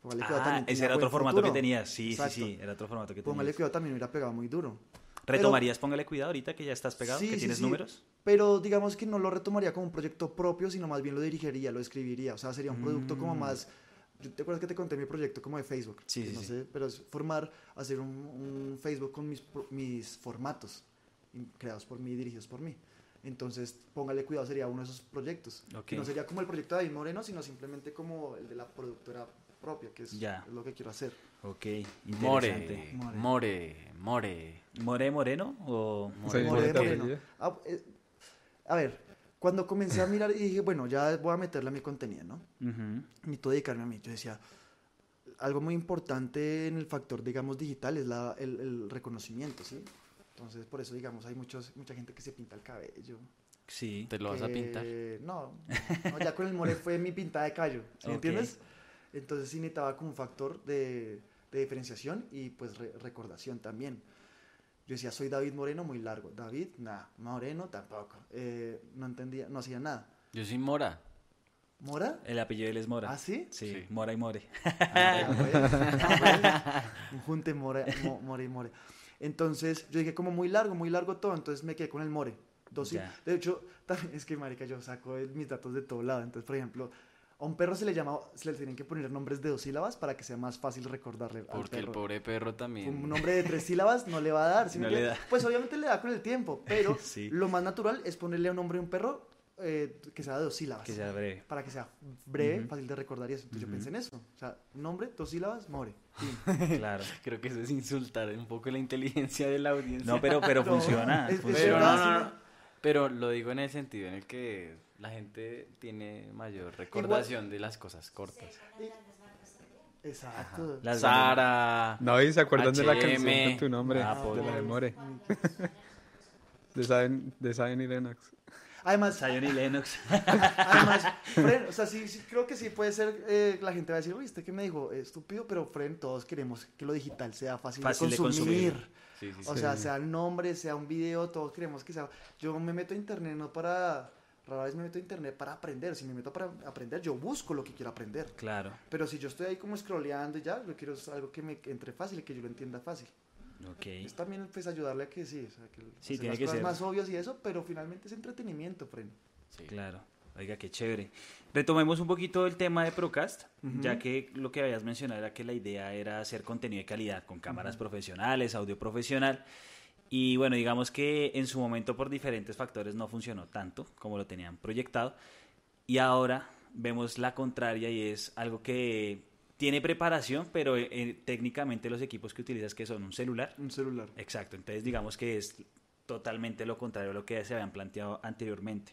Póngale Cuidado Ah, también ese era otro formato futuro. que tenías. Sí, Exacto. sí, sí, era otro formato que Póngale tenías. Cuidado también hubiera pegado muy duro. ¿Retomarías Póngale Cuidado ahorita que ya estás pegado? Sí, ¿Que sí, tienes sí. números? Pero digamos que no lo retomaría como un proyecto propio, sino más bien lo dirigiría, lo escribiría. O sea, sería un producto como Mm. más... ¿Te acuerdas que te conté mi proyecto como de Facebook? Sí, sí, no sí. sé, pero es formar, hacer un, un Facebook con mis, mis formatos. y creados por mí, dirigidos por mí. Entonces, póngale cuidado, sería uno de esos proyectos. Ok. Que no sería como el proyecto de David Moreno, sino simplemente como el de la productora propia, que es, Ya. es lo que quiero hacer. Ok, More, interesante. More. more, more. ¿More Moreno o Sí, Moreno, Moreno. Moreno. Ah, eh, a ver, cuando comencé a mirar y dije, bueno, ya voy a meterle a mi contenido, ¿no? Ujú. necesito dedicarme a mí. Yo decía, algo muy importante en el factor, digamos, digital es la, el, el reconocimiento, ¿sí? Entonces, por eso, digamos, hay muchos, mucha gente que se pinta el cabello. Sí. ¿Te lo vas a que- pintar? No, no, ya con el more fue mi pintada de callo, ¿sí me Ok. entiendes? Entonces sí necesitaba como un factor de, de diferenciación y pues re- recordación también. Yo decía, soy David Moreno, muy largo. David, nada. Moreno, tampoco. Eh, no entendía, no hacía nada. Yo soy Mora. ¿Mora? El apellido de él es Mora. ¿Ah, sí? Sí, Sí. Mora y More. Ah, bueno, bueno. Un junte more, mo- more y more. Entonces, yo dije como muy largo, muy largo todo, entonces me quedé con el more. Dos. De hecho, también es que, marica, yo saco mis datos de todo lado. Entonces, por ejemplo, a un perro se le llama, se le tienen que poner nombres de dos sílabas para que sea más fácil recordarle al Porque el perro. pobre perro también. Un nombre de tres sílabas no le va a dar. ¿sí me No le entiendes? da. Pues obviamente le da con el tiempo, pero Sí. lo más natural es ponerle a un nombre a un perro eh, que sea de dos sílabas Que sea breve. para que sea breve, fácil de recordar y eso. Entonces yo pensé en eso. O sea, nombre, dos sílabas, more. Claro. Creo que eso es insultar un poco la inteligencia de la audiencia. No, pero, pero No, funciona. es- funciona. Pero, verdad, no, sí, no, no. no. Pero lo digo en el sentido en el que la gente tiene mayor recordación de las cosas cortas. Exacto. Las Sara. No, y se acuerdan de la canción con tu nombre, Ah, de la de Dios. More. De Zion, de Zion y Lennox. Además, Zion y Lennox. además, Fren, o sea, sí, sí, creo que sí puede ser, eh, la gente va a decir, uy, ¿usted qué me dijo? Estúpido, pero Fren, todos queremos que lo digital sea fácil, Fácil de de consumir. consumir. Sí, sí, O sí. sea, sea el nombre, sea un video, todos queremos que sea... Yo me meto a internet no para... Rara vez me meto a internet para aprender. Si me meto para aprender, yo busco lo que quiero aprender. Claro. Pero si yo estoy ahí como scrolleando y ya, yo quiero algo que me entre fácil y que yo lo entienda fácil. Ok. Es también pues ayudarle a que sí, o sea, que Sí, tiene las que cosas ser. más obvias y eso, pero finalmente es entretenimiento, Fren. Sí. Claro. Oiga, qué chévere. Retomemos un poquito el tema de Procast, ya que lo que habías mencionado era que la idea era hacer contenido de calidad con cámaras profesionales, audio profesional. Y bueno, digamos que en su momento por diferentes factores no funcionó tanto como lo tenían proyectado. Y ahora vemos la contraria y es algo que tiene preparación, pero eh, técnicamente los equipos que utilizas que son un celular. Un celular. Exacto, entonces digamos que es totalmente lo contrario a lo que se habían planteado anteriormente.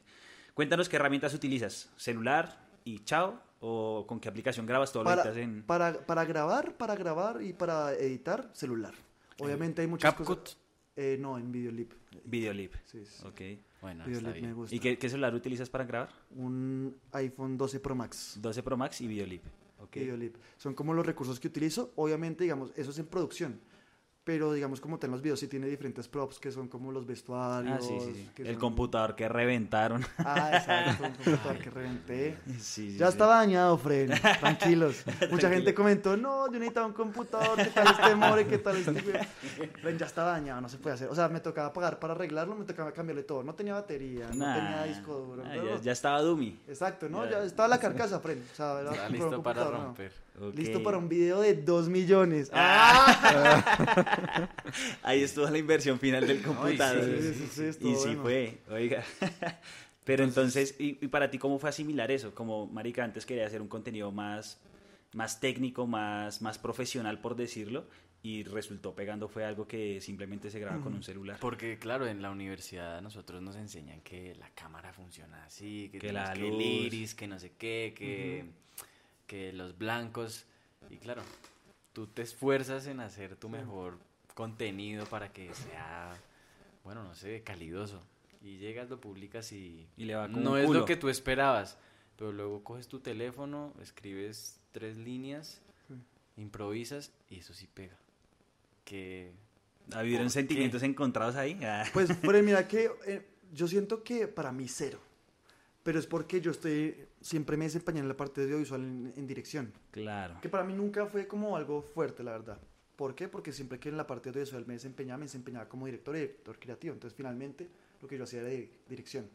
Cuéntanos qué herramientas utilizas, celular y chao, o con qué aplicación grabas todo lo Para, editas en para, para grabar, para grabar y para editar, celular. Obviamente hay muchas CapCut. cosas... Eh, no, en Videolip. Videolip. Sí, sí. Ok. Bueno, está Videolip me gusta. ¿Y qué, qué celular utilizas para grabar? Un iPhone 12 Pro Max. 12 Pro Max y Videolip. Ok. Videolip. Son como los recursos que utilizo. Obviamente, digamos, eso es en producción. Pero, digamos, como en los videos, sí tiene diferentes props que son como los vestuarios. Ah, sí, sí, sí. que El son- computador que reventaron. Ah, exacto, un computador que reventé. Sí, sí, Ya sí. estaba dañado, Fred. Tranquilos. Mucha gente comentó, no, yo necesitaba un computador, ¿qué tal este more? ¿Qué tal este güey?" Fred, ya estaba dañado, no se puede hacer. O sea, me tocaba pagar para arreglarlo, me tocaba cambiarle todo. No tenía batería, no tenía disco duro. Ah, ya, estaba Dumi. Exacto, ¿no? Ya. Ya estaba la carcasa, Fred. O sea, era listo para ¿no? Listo para un video de 2 millones. ¡Ah! Ahí estuvo la inversión final del computador. sí, sí, sí, y sí fue, oiga. Pero entonces, ¿y, y para ti cómo fue asimilar eso? Como, marica, antes quería hacer un contenido más, más técnico, más, más profesional, por decirlo, y resultó pegando fue algo que simplemente se graba con un celular. Porque, claro, en la universidad a nosotros nos enseñan que la cámara funciona así, que, Que la que el luz. iris, que no sé qué, que, que los blancos. Y claro, tú te esfuerzas en hacer tu mejor contenido para que sea, bueno, no sé, calidoso. Y llegas, lo publicas y, Y le va como no un es culo. lo que tú esperabas. Pero luego coges tu teléfono, escribes tres líneas, improvisas y eso sí pega. Que ¿Habieron ¿Por sentimientos encontrados ahí? Ah, Pues, Fred, mira que eh, yo siento que para mí cero. Pero es porque yo estoy, siempre me desempeñé en la parte de audiovisual en, en dirección. claro. Que para mí nunca fue como algo fuerte, la verdad. ¿Por qué? Porque siempre que en la parte de audiovisual me desempeñaba, me desempeñaba como director y director creativo. Entonces, finalmente, lo que yo hacía era di- dirección.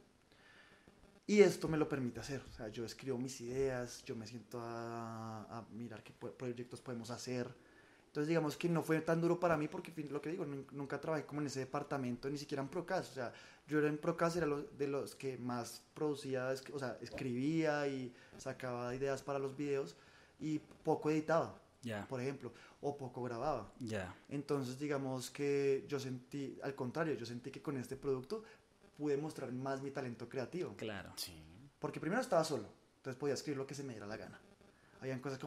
Y esto me lo permite hacer. O sea, yo escribo mis ideas, yo me siento a, a mirar qué proyectos podemos hacer. Entonces, digamos que no fue tan duro para mí porque, fin- lo que digo, nun- nunca trabajé como en ese departamento, ni siquiera en Procast. O sea, yo era en Procast, era lo- de los que más producía, es- o sea, escribía y sacaba ideas para los videos y poco editaba, Ya, por ejemplo, o poco grababa. ya. Entonces, digamos que yo sentí, al contrario, yo sentí que con este producto pude mostrar más mi talento creativo. Claro. Sí. Porque primero estaba solo, entonces podía escribir lo que se me diera la gana. Habían cosas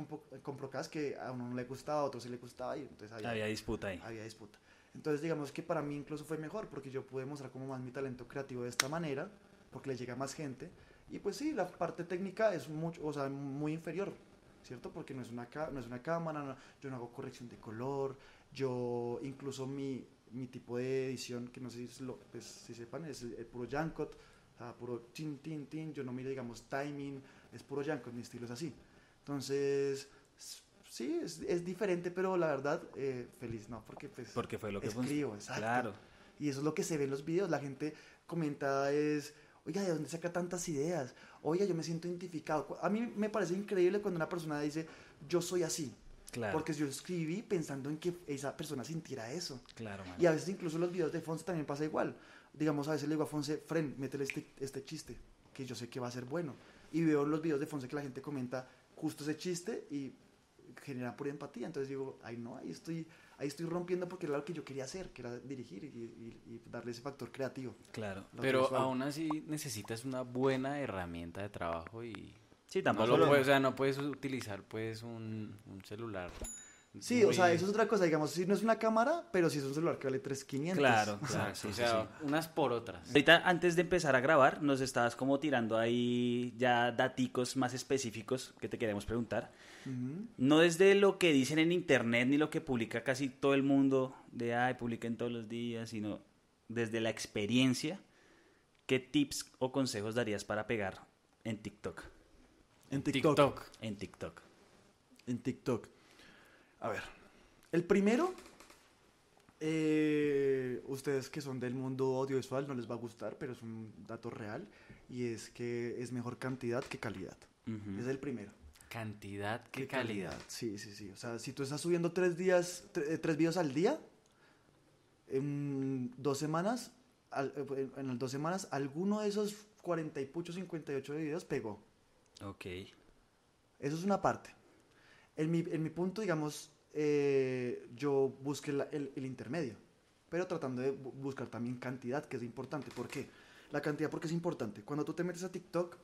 Procast que a uno no le gustaba, a otro sí le gustaba y entonces había, Había disputa ahí. había disputa. Entonces, digamos que para mí incluso fue mejor porque yo pude mostrar como más mi talento creativo de esta manera, porque le llega a más gente. Y pues sí, la parte técnica es mucho, o sea, muy inferior, ¿cierto? Porque no es una, no es una cámara, no- yo no hago corrección de color, yo incluso mi, mi tipo de edición, que no sé si, lo, pues, si sepan, es el, el puro Jankot, o sea, puro tin, tin, tin, yo no miro, digamos, timing, es puro Jankot, mi estilo es así. Entonces, sí, es, es diferente, pero la verdad, eh, feliz, ¿no? Porque pues... Porque fue lo que Escribo, exacto. Claro. Y eso es lo que se ve en los videos. La gente comenta es, oiga, ¿de dónde saca tantas ideas? Oiga, yo me siento identificado. A mí me parece increíble cuando una persona dice, yo soy así. Claro. Porque yo escribí pensando en que esa persona sintiera eso. Claro, man. Y a veces incluso los videos de Fonse también pasa igual. Digamos, a veces le digo a Fonse, Fren, métele este, este chiste, que yo sé que va a ser bueno. Y veo los videos de Fonse que la gente comenta justo ese chiste y genera pura empatía. Entonces digo, ay no, ahí estoy, ahí estoy rompiendo porque era lo que yo quería hacer, que era dirigir y, y- y darle ese factor creativo. Claro. Pero visual. aún así necesitas una buena herramienta de trabajo y Sí, tampoco lo lo- puedes, o sea, no puedes utilizar pues un, un celular. Sí, o sea, muy- eso es otra cosa. Digamos, si no es una cámara, pero si es un celular que vale 3,500. Claro, Exacto, claro. sí, o sí, sea, sí. unas por otras. Ahorita, antes de empezar a grabar, nos estabas como tirando ahí ya daticos más específicos que te queremos preguntar. Ujú. No desde lo que dicen en internet ni lo que publica casi todo el mundo de, ay, publiquen todos los días, sino desde la experiencia, ¿qué tips o consejos darías para pegar en TikTok? En TikTok. En TikTok. En TikTok. A ver. El primero, eh, ustedes que son del mundo audiovisual no les va a gustar, pero es un dato real. Y es que es mejor cantidad que calidad. Es el primero. Cantidad que ¿Qué calidad. Sí, sí, sí. O sea, si tú estás subiendo tres días, tre- eh, tres videos al día, en dos semanas, al- eh, en las dos semanas, alguno de esos 40 y pucho 58 videos pegó. Ok. Eso es una parte. En mi, en mi punto, digamos, eh, yo busqué el, el intermedio, pero tratando de bu- buscar también cantidad, que es importante. ¿Por qué? La cantidad porque es importante. Cuando tú te metes a TikTok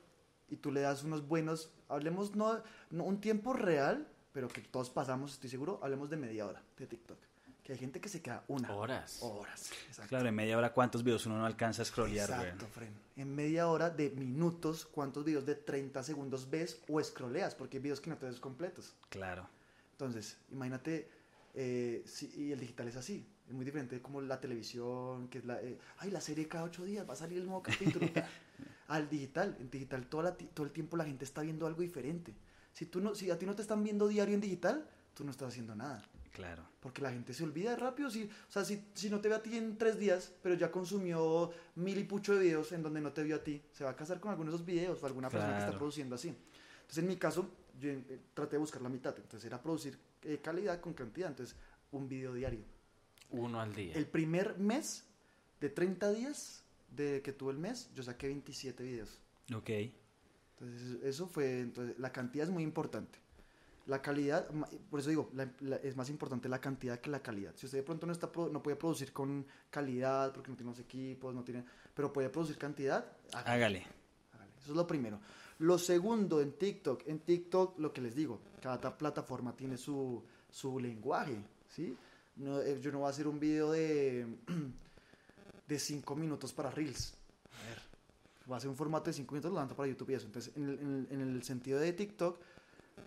y tú le das unos buenos, hablemos no un tiempo real, pero que todos pasamos, estoy seguro, hablemos de media hora de TikTok. Que hay gente que se queda una Horas. horas. Exacto. Claro, en media hora, ¿cuántos videos uno no alcanza a scrollear, güey? Exacto, Fren. En media hora de minutos, ¿cuántos videos de 30 segundos ves o scrolleas? Porque hay videos que no te ves completos. Claro. Entonces, imagínate, eh, si- y el digital es así. Es muy diferente como la televisión, que es la... eh, ay, la serie cada ocho días, va a salir el nuevo capítulo. Al digital, en digital toda la todo el tiempo la gente está viendo algo diferente. Si, tú no, si a ti no te están viendo diario en digital, tú no estás haciendo nada. Claro. Porque la gente se olvida rápido. Si, o sea, si, si no te ve a ti en tres días, pero ya consumió mil y pucho de videos en donde no te vio a ti, se va a casar con alguno de esos videos o alguna persona que está Claro. produciendo así. Entonces, en mi caso, yo eh, traté de buscar la mitad. Entonces, era producir eh, calidad con cantidad. Entonces, un video diario. Uno al día. El primer mes, de 30 días de que tuve el mes, yo saqué 27 videos. Ok. Entonces, eso fue, entonces, la cantidad es muy importante. La calidad, por eso digo, la- la- es más importante la cantidad que la calidad. Si usted de pronto no, está, no puede producir con calidad, porque no tiene los equipos, no tiene, pero puede producir cantidad, hágale, Hágale. Eso es lo primero. Lo segundo, en TikTok, en TikTok, lo que les digo, cada ta- plataforma tiene su, su lenguaje, ¿sí? No, eh, yo no voy a hacer un video de, de 5 minutos para Reels. A ver, voy a hacer un formato de 5 minutos, lo lanzo para YouTube y eso. Entonces, en el, en el- en el sentido de TikTok,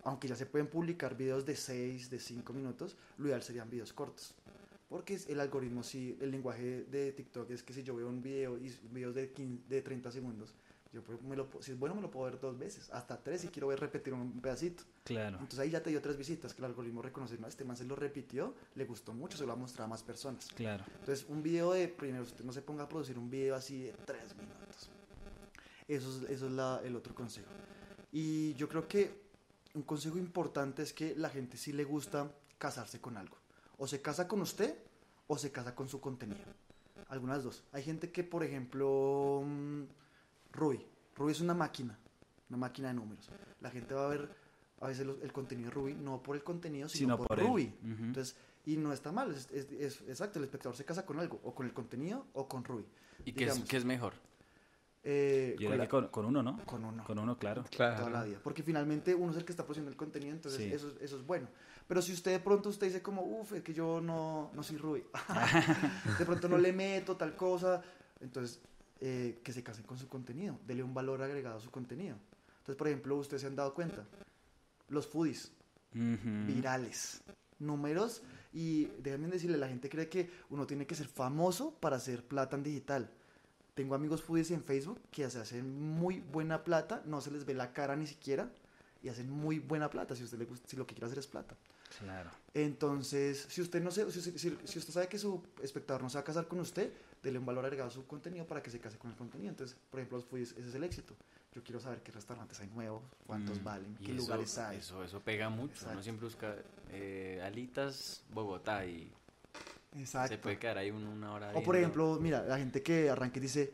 aunque ya se pueden publicar videos de 6, de 5 minutos, lo ideal serían videos cortos. Porque el algoritmo, si el lenguaje de TikTok es que si yo veo un video y videos de, 15 de 30 segundos, yo me lo, si es bueno me lo puedo ver dos veces, hasta tres si quiero ver repetir un pedacito. Claro. Entonces ahí ya te dio tres visitas que el algoritmo reconoce, no, este man se lo repitió, le gustó mucho, se lo va a mostrar a más personas. Claro. Entonces, un video de, primero, usted no se ponga a producir un video así de tres minutos. Eso es, eso es la- el otro consejo. Y yo creo que un consejo importante es que la gente sí le gusta casarse con algo. O se casa con usted o se casa con su contenido. Algunas dos. Hay gente que, por ejemplo, mm, Ruby. Ruby es una máquina, una máquina de números. La gente va a ver a veces los- el contenido de Ruby no por el contenido, sino, Sino por, por. Entonces, y no está mal, es, es- es- exacto, el espectador se casa con algo, o con el contenido o con Ruby. ¿Y qué es, qué es mejor? Eh, Yo con la- con, con uno, ¿no? con uno. Con uno, claro. toda la Claro. vida. Porque finalmente uno es el que está produciendo el contenido, entonces Sí. eso, eso es bueno. Pero si usted de pronto usted dice como, uff, es que yo no, no soy Ruby, de pronto no le meto tal cosa, entonces eh, que se casen con su contenido, dele un valor agregado a su contenido. Entonces, por ejemplo, ustedes se han dado cuenta, los foodies virales, números, y déjenme decirle, la gente cree que uno tiene que ser famoso para hacer plata en digital. Tengo amigos foodies en Facebook que se hacen muy buena plata, no se les ve la cara ni siquiera, y hacen muy buena plata si usted le gusta, si lo que quiere hacer es plata. Claro. Entonces, si usted no se, si, si- si- usted sabe que su espectador no se va a casar con usted, dele un valor agregado a su contenido para que se case con el contenido. Entonces, por ejemplo, los foodies, ese es el éxito. Yo quiero saber qué restaurantes hay nuevos, cuántos Mm, valen, qué eso, lugares hay. Eso, eso pega mucho. Exacto. Uno siempre busca eh, alitas Bogotá y Exacto. se puede quedar ahí un- una hora. O por ejemplo, mira, la gente que arranca y dice,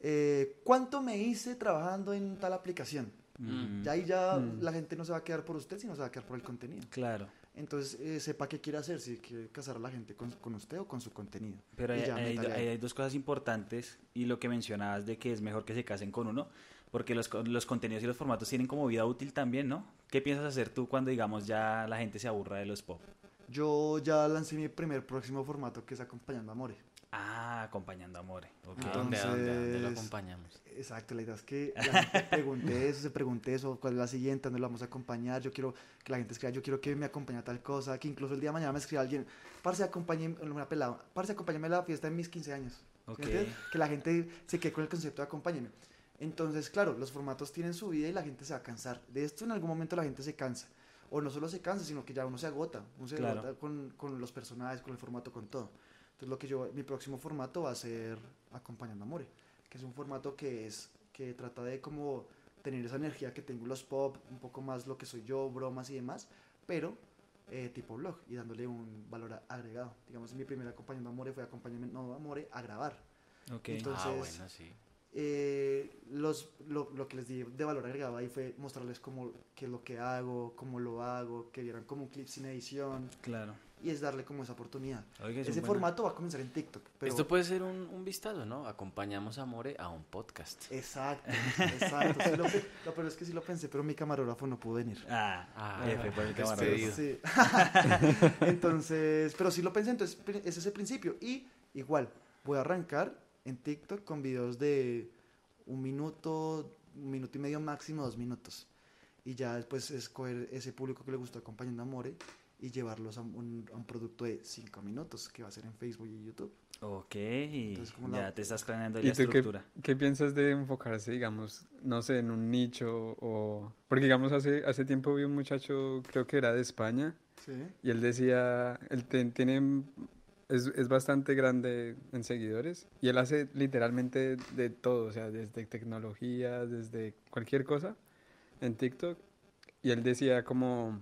eh, ¿cuánto me hice trabajando en tal aplicación? Mm. Ya ahí ya Mm. la gente no se va a quedar por usted, sino se va a quedar por el contenido. Claro. Entonces, eh, sepa qué quiere hacer, si quiere casar a la gente con, con usted o con su contenido. Pero Y hay, hay- hay- hay dos cosas importantes y lo que mencionabas de que es mejor que se casen con uno, porque los, los contenidos y los formatos tienen como vida útil también, ¿no? ¿Qué piensas hacer tú cuando, digamos, ya la gente se aburra de los pop? Yo ya lancé mi primer próximo formato que es Acompañando a More. Ah, acompañando a More. ok. ¿A dónde, dónde, lo acompañamos? Exacto, la idea es que la gente pregunte eso, se pregunte eso, cuál es la siguiente, dónde lo vamos a acompañar. Yo quiero que la gente escriba, yo quiero que me acompañe a tal cosa, que incluso el día de mañana me escriba alguien, parce, acompáñeme, una pelada, parce, acompáñame a la fiesta de mis 15 años. ¿Sí Ok. me entiendes? Que la gente se quede con el concepto de acompáñeme. Entonces, claro, los formatos tienen su vida y la gente se va a cansar. De esto en algún momento la gente se cansa. O no solo se cansa, sino que ya uno se agota. Uno se Claro. agota con, con los personajes, con el formato, con todo. Entonces, lo que yo, mi próximo formato va a ser Acompañando a More, que es un formato que es, que trata de como tener esa energía que tengo en los pop, un poco más lo que soy yo, bromas y demás, pero eh, tipo blog y dándole un valor agregado. Digamos, mi primer Acompañando a More fue Acompañando a More a grabar. Ok. Entonces- ah, bueno, sí. Eh, los, lo, lo que les di de valor agregado ahí fue mostrarles cómo, qué es lo que hago, cómo lo hago, que vieran como un clip sin edición Claro. y es darle como esa oportunidad. Oiga, es Ese formato va a comenzar en TikTok. Pero Esto puede ser un, un vistazo, ¿no? Acompañamos a More a un podcast. Exacto, exacto. Sí lo, no, pero es que sí lo pensé, pero mi camarógrafo no pudo venir. Ah, Ah, F por el camarógrafo. despedido. Sí. entonces, pero sí lo pensé, entonces ese es el principio. Y igual, voy a arrancar en TikTok con videos de un minuto, un minuto y medio máximo, dos minutos. Y ya después escoger ese público que le gustó acompañando a More y llevarlos a un, a un producto de cinco minutos que va a ser en Facebook y YouTube. Ok, Entonces, ya la- te estás planeando ¿Y la tú qué, estructura. qué piensas de enfocarse, digamos, no sé, en un nicho o... Porque, digamos, hace, hace tiempo vi un muchacho, creo que era de España, Sí. y él decía, él te- tiene, es, es bastante grande en seguidores, y él hace literalmente de todo, o sea, desde tecnología, desde cualquier cosa en TikTok, y él decía como,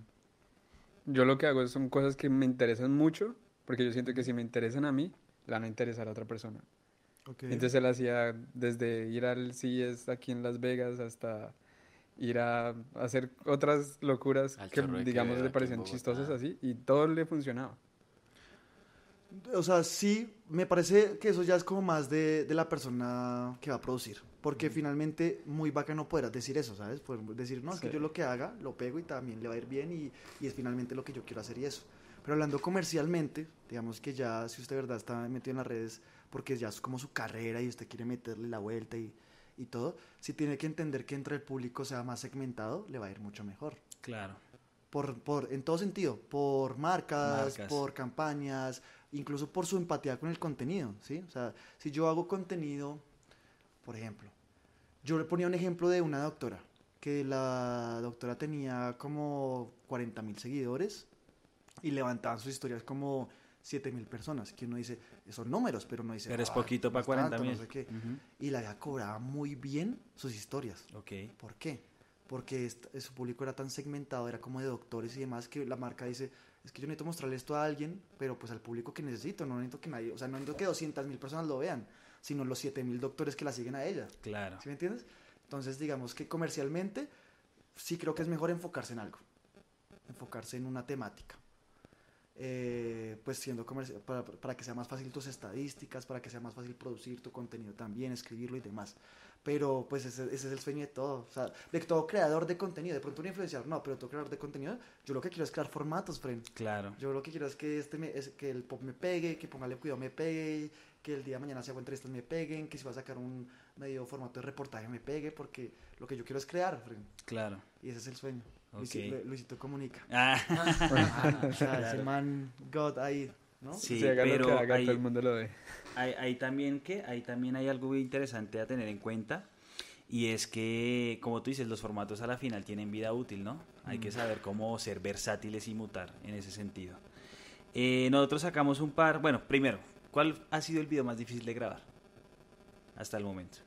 yo lo que hago son cosas que me interesan mucho, porque yo siento que si me interesan a mí, le van a interesar a otra persona. Ok. Entonces él hacía desde ir al CES aquí en Las Vegas hasta ir a hacer otras locuras Al que digamos le parecían chistosas así y todo le funcionaba. O sea, sí, me parece que eso ya es como más de, de la persona que va a producir. Porque finalmente muy bacano poder decir eso, ¿sabes? Poder decir, no, es que Sí. yo lo que haga, lo pego y también le va a ir bien y, y es finalmente lo que yo quiero hacer y eso. Pero hablando comercialmente, digamos que ya si usted de verdad está metido en las redes, porque ya es como su carrera y usted quiere meterle la vuelta y, y todo, si tiene que entender que entre el público sea más segmentado, le va a ir mucho mejor Claro. por, por, en todo sentido, por marcas, Marcas. por campañas, incluso por su empatía con el contenido, ¿sí? O sea, si yo hago contenido, por ejemplo, yo le ponía un ejemplo de una doctora, que la doctora tenía como 40 mil seguidores y levantaban sus historias como 7 mil personas, que uno dice, son números, pero uno dice, Pero es "Ay, poquito no para es 40 tanto, no mil. sé qué". Ujú. Y la vieja cobraba muy bien sus historias. Ok. ¿Por qué? Porque su público era tan segmentado, era como de doctores y demás, que la marca dice, es que yo necesito mostrarle esto a alguien, pero pues al público que necesito, no necesito que nadie, o sea, no necesito que 200 mil personas lo vean, sino los 7 mil doctores que la siguen a ella. Claro. ¿Sí me entiendes? Entonces, digamos que comercialmente sí creo que es mejor enfocarse en algo, enfocarse en una temática. Eh, pues siendo comercial, para, para que sea más fácil tus estadísticas, para que sea más fácil producir tu contenido también, escribirlo y demás. Pero pues ese, ese es el sueño de todo, o sea, de todo creador de contenido, de pronto un influenciador, no, pero todo creador de contenido, yo lo que quiero es crear formatos, friend. Claro. Yo lo que quiero es que, este me- es que el pop me pegue, que póngale cuidado me pegue, que el día de mañana si hago entrevistas me peguen, que si va a sacar un medio formato de reportaje me pegue, porque lo que yo quiero es crear, friend. Claro. Y ese es el sueño. Ok. Luisito, Luisito comunica. Ah, Ah, o sea, ese man God ahí, ¿no? sí, Si haga lo pero que haga, ahí, todo el mundo lo ve. hay, hay también que, ahí también hay algo muy interesante a tener en cuenta. Y es que, como tú dices, los formatos a la final tienen vida útil, ¿no? Hay que saber cómo ser versátiles y mutar en ese sentido. Eh, nosotros sacamos un par. Bueno, primero, ¿cuál ha sido el video más difícil de grabar? Hasta el momento.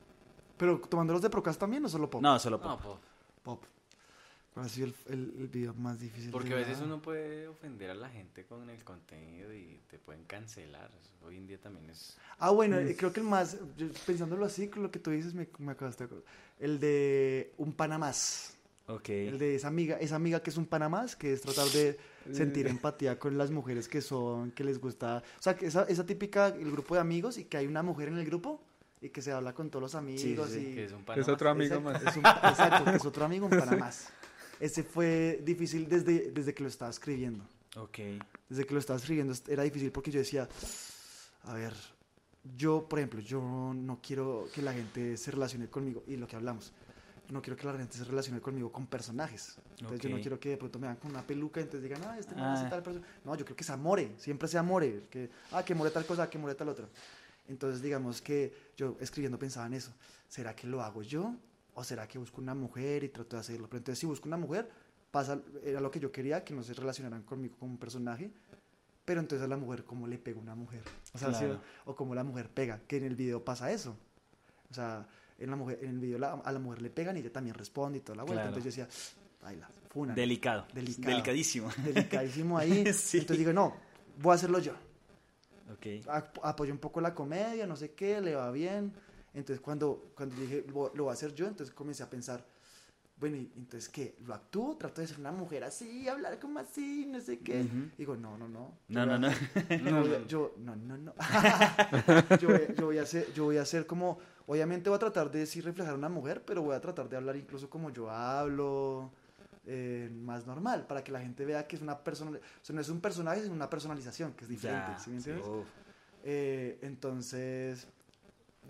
Pero tomándolos de Procast también o solo pop? No, solo No, pop. po, Pop. ¿Cuál ha sido el, el, el video más difícil? porque de a veces uno puede ofender a la gente con el contenido y te pueden cancelar. Hoy en día también es... Ah, bueno, creo que el más, yo pensándolo así, con lo que tú dices, me, me acabaste de acordar. El de un pana más. Ok. El de esa amiga, esa amiga que es un pana más, que es tratar de sentir empatía con las mujeres que son, que les gusta. O sea, que esa, esa típica, el grupo de amigos y que hay una mujer en el grupo y que se habla con todos los amigos. sí, y... Que es un Es otro amigo Exacto, más. Es un, exacto, es otro amigo, un pana más. Ese fue difícil desde, desde que lo estaba escribiendo. Ok. Desde que lo estaba escribiendo era difícil porque yo decía, a ver, yo, por ejemplo, yo no quiero que la gente se relacione conmigo, y lo que hablamos, no quiero que la gente se relacione conmigo con personajes. Entonces yo no quiero que de pronto me vean con una peluca y entonces digan, ah, este man Ah. hace tal persona. No, yo creo que se amore, siempre se amore, que, ah, que more tal cosa, que more tal otra. Entonces digamos que yo escribiendo pensaba en eso, ¿será que lo hago yo? ¿O será que busco una mujer y trato de hacerlo? Pero entonces si busco una mujer, pasa, era lo que yo quería, que no se relacionaran conmigo como un personaje, pero entonces a la mujer, ¿cómo le pega una mujer? O sea, Claro. sí, o cómo la mujer pega, que en el video pasa eso. O sea, en, la mujer, en el video la- a la mujer le pegan y ella también responde y toda la vuelta. Claro. Entonces yo decía, baila, funa. Delicado. Delicado. Delicadísimo. Delicadísimo ahí. Sí. Entonces digo, no, voy a hacerlo yo. Ok. Ap- Apoyo un poco la comedia, no sé qué, le va bien. Entonces cuando, cuando dije, lo, lo voy a hacer yo, entonces comencé a pensar, bueno, ¿y entonces qué? ¿Lo actúo? ¿Trato de ser una mujer así, hablar como así, no sé qué? Ujú. Digo, no, no, no. No, no, no. yo, no, no, no. yo, voy, yo voy a hacer, yo voy a hacer como, obviamente voy a tratar de sí reflejar a una mujer, pero voy a tratar de hablar incluso como yo hablo, eh, más normal, para que la gente vea que es una persona, o sea, no es un personaje, sino una personalización, que es diferente, Ya, ¿sí me entiendes? Eh, entonces,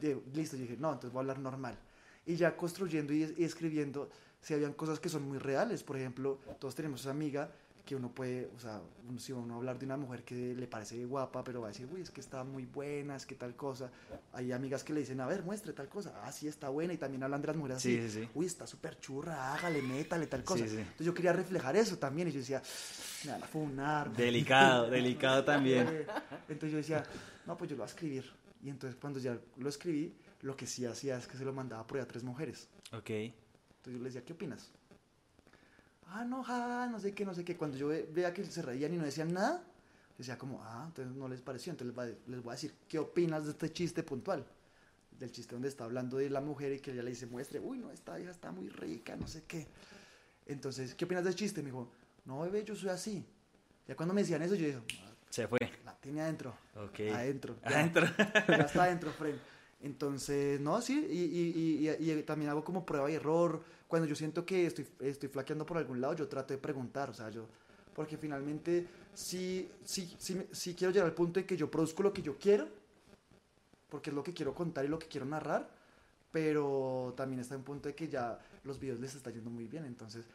digo, listo, yo dije, no, entonces voy a hablar normal. Y ya construyendo y, y escribiendo, si habían cosas que son muy reales. Por ejemplo, todos tenemos esa amiga que uno puede, o sea, uno, si uno hablar de una mujer que le parece guapa, pero va a decir, uy, es que está muy buena, es que tal cosa. Hay amigas que le dicen, a ver, muestre tal cosa. Ah, sí, está buena. Y también hablan de las mujeres Sí, así. sí, sí. Uy, está súper churra, hágale, métale tal cosa. Entonces yo quería reflejar eso también. Y yo decía, me van a funar. Delicado, delicado también. Entonces yo decía, no, pues yo lo voy a escribir. Y entonces cuando ya lo escribí, lo que sí hacía es que se lo mandaba por ahí a tres mujeres. Ok. Entonces yo les decía, ¿qué opinas? Ah, no, ja, no sé qué, no sé qué. Cuando yo ve- veía que se reían y no decían nada, decía como, ah, entonces no les pareció. Entonces les voy, a, les voy a decir, ¿qué opinas de este chiste puntual? Del chiste donde está hablando de la mujer y que ella le dice, muestre, uy, no, esta hija está muy rica, no sé qué. Entonces, ¿qué opinas del chiste? Me dijo, no, bebé, yo soy así. Ya cuando me decían eso, yo dije, "Ah, Se fue. la tiene adentro. Ok. Adentro. ya. Adentro. ya está adentro, Fren. Entonces, no, sí, y, y, y, y- y también hago como prueba y error. Cuando yo siento que estoy, estoy flaqueando por algún lado, yo trato de preguntar, o sea, yo, porque finalmente sí, sí, sí, sí quiero llegar al punto de que yo produzco lo que yo quiero, porque es lo que quiero contar y lo que quiero narrar, pero también está en punto de que ya los videos les está yendo muy bien, entonces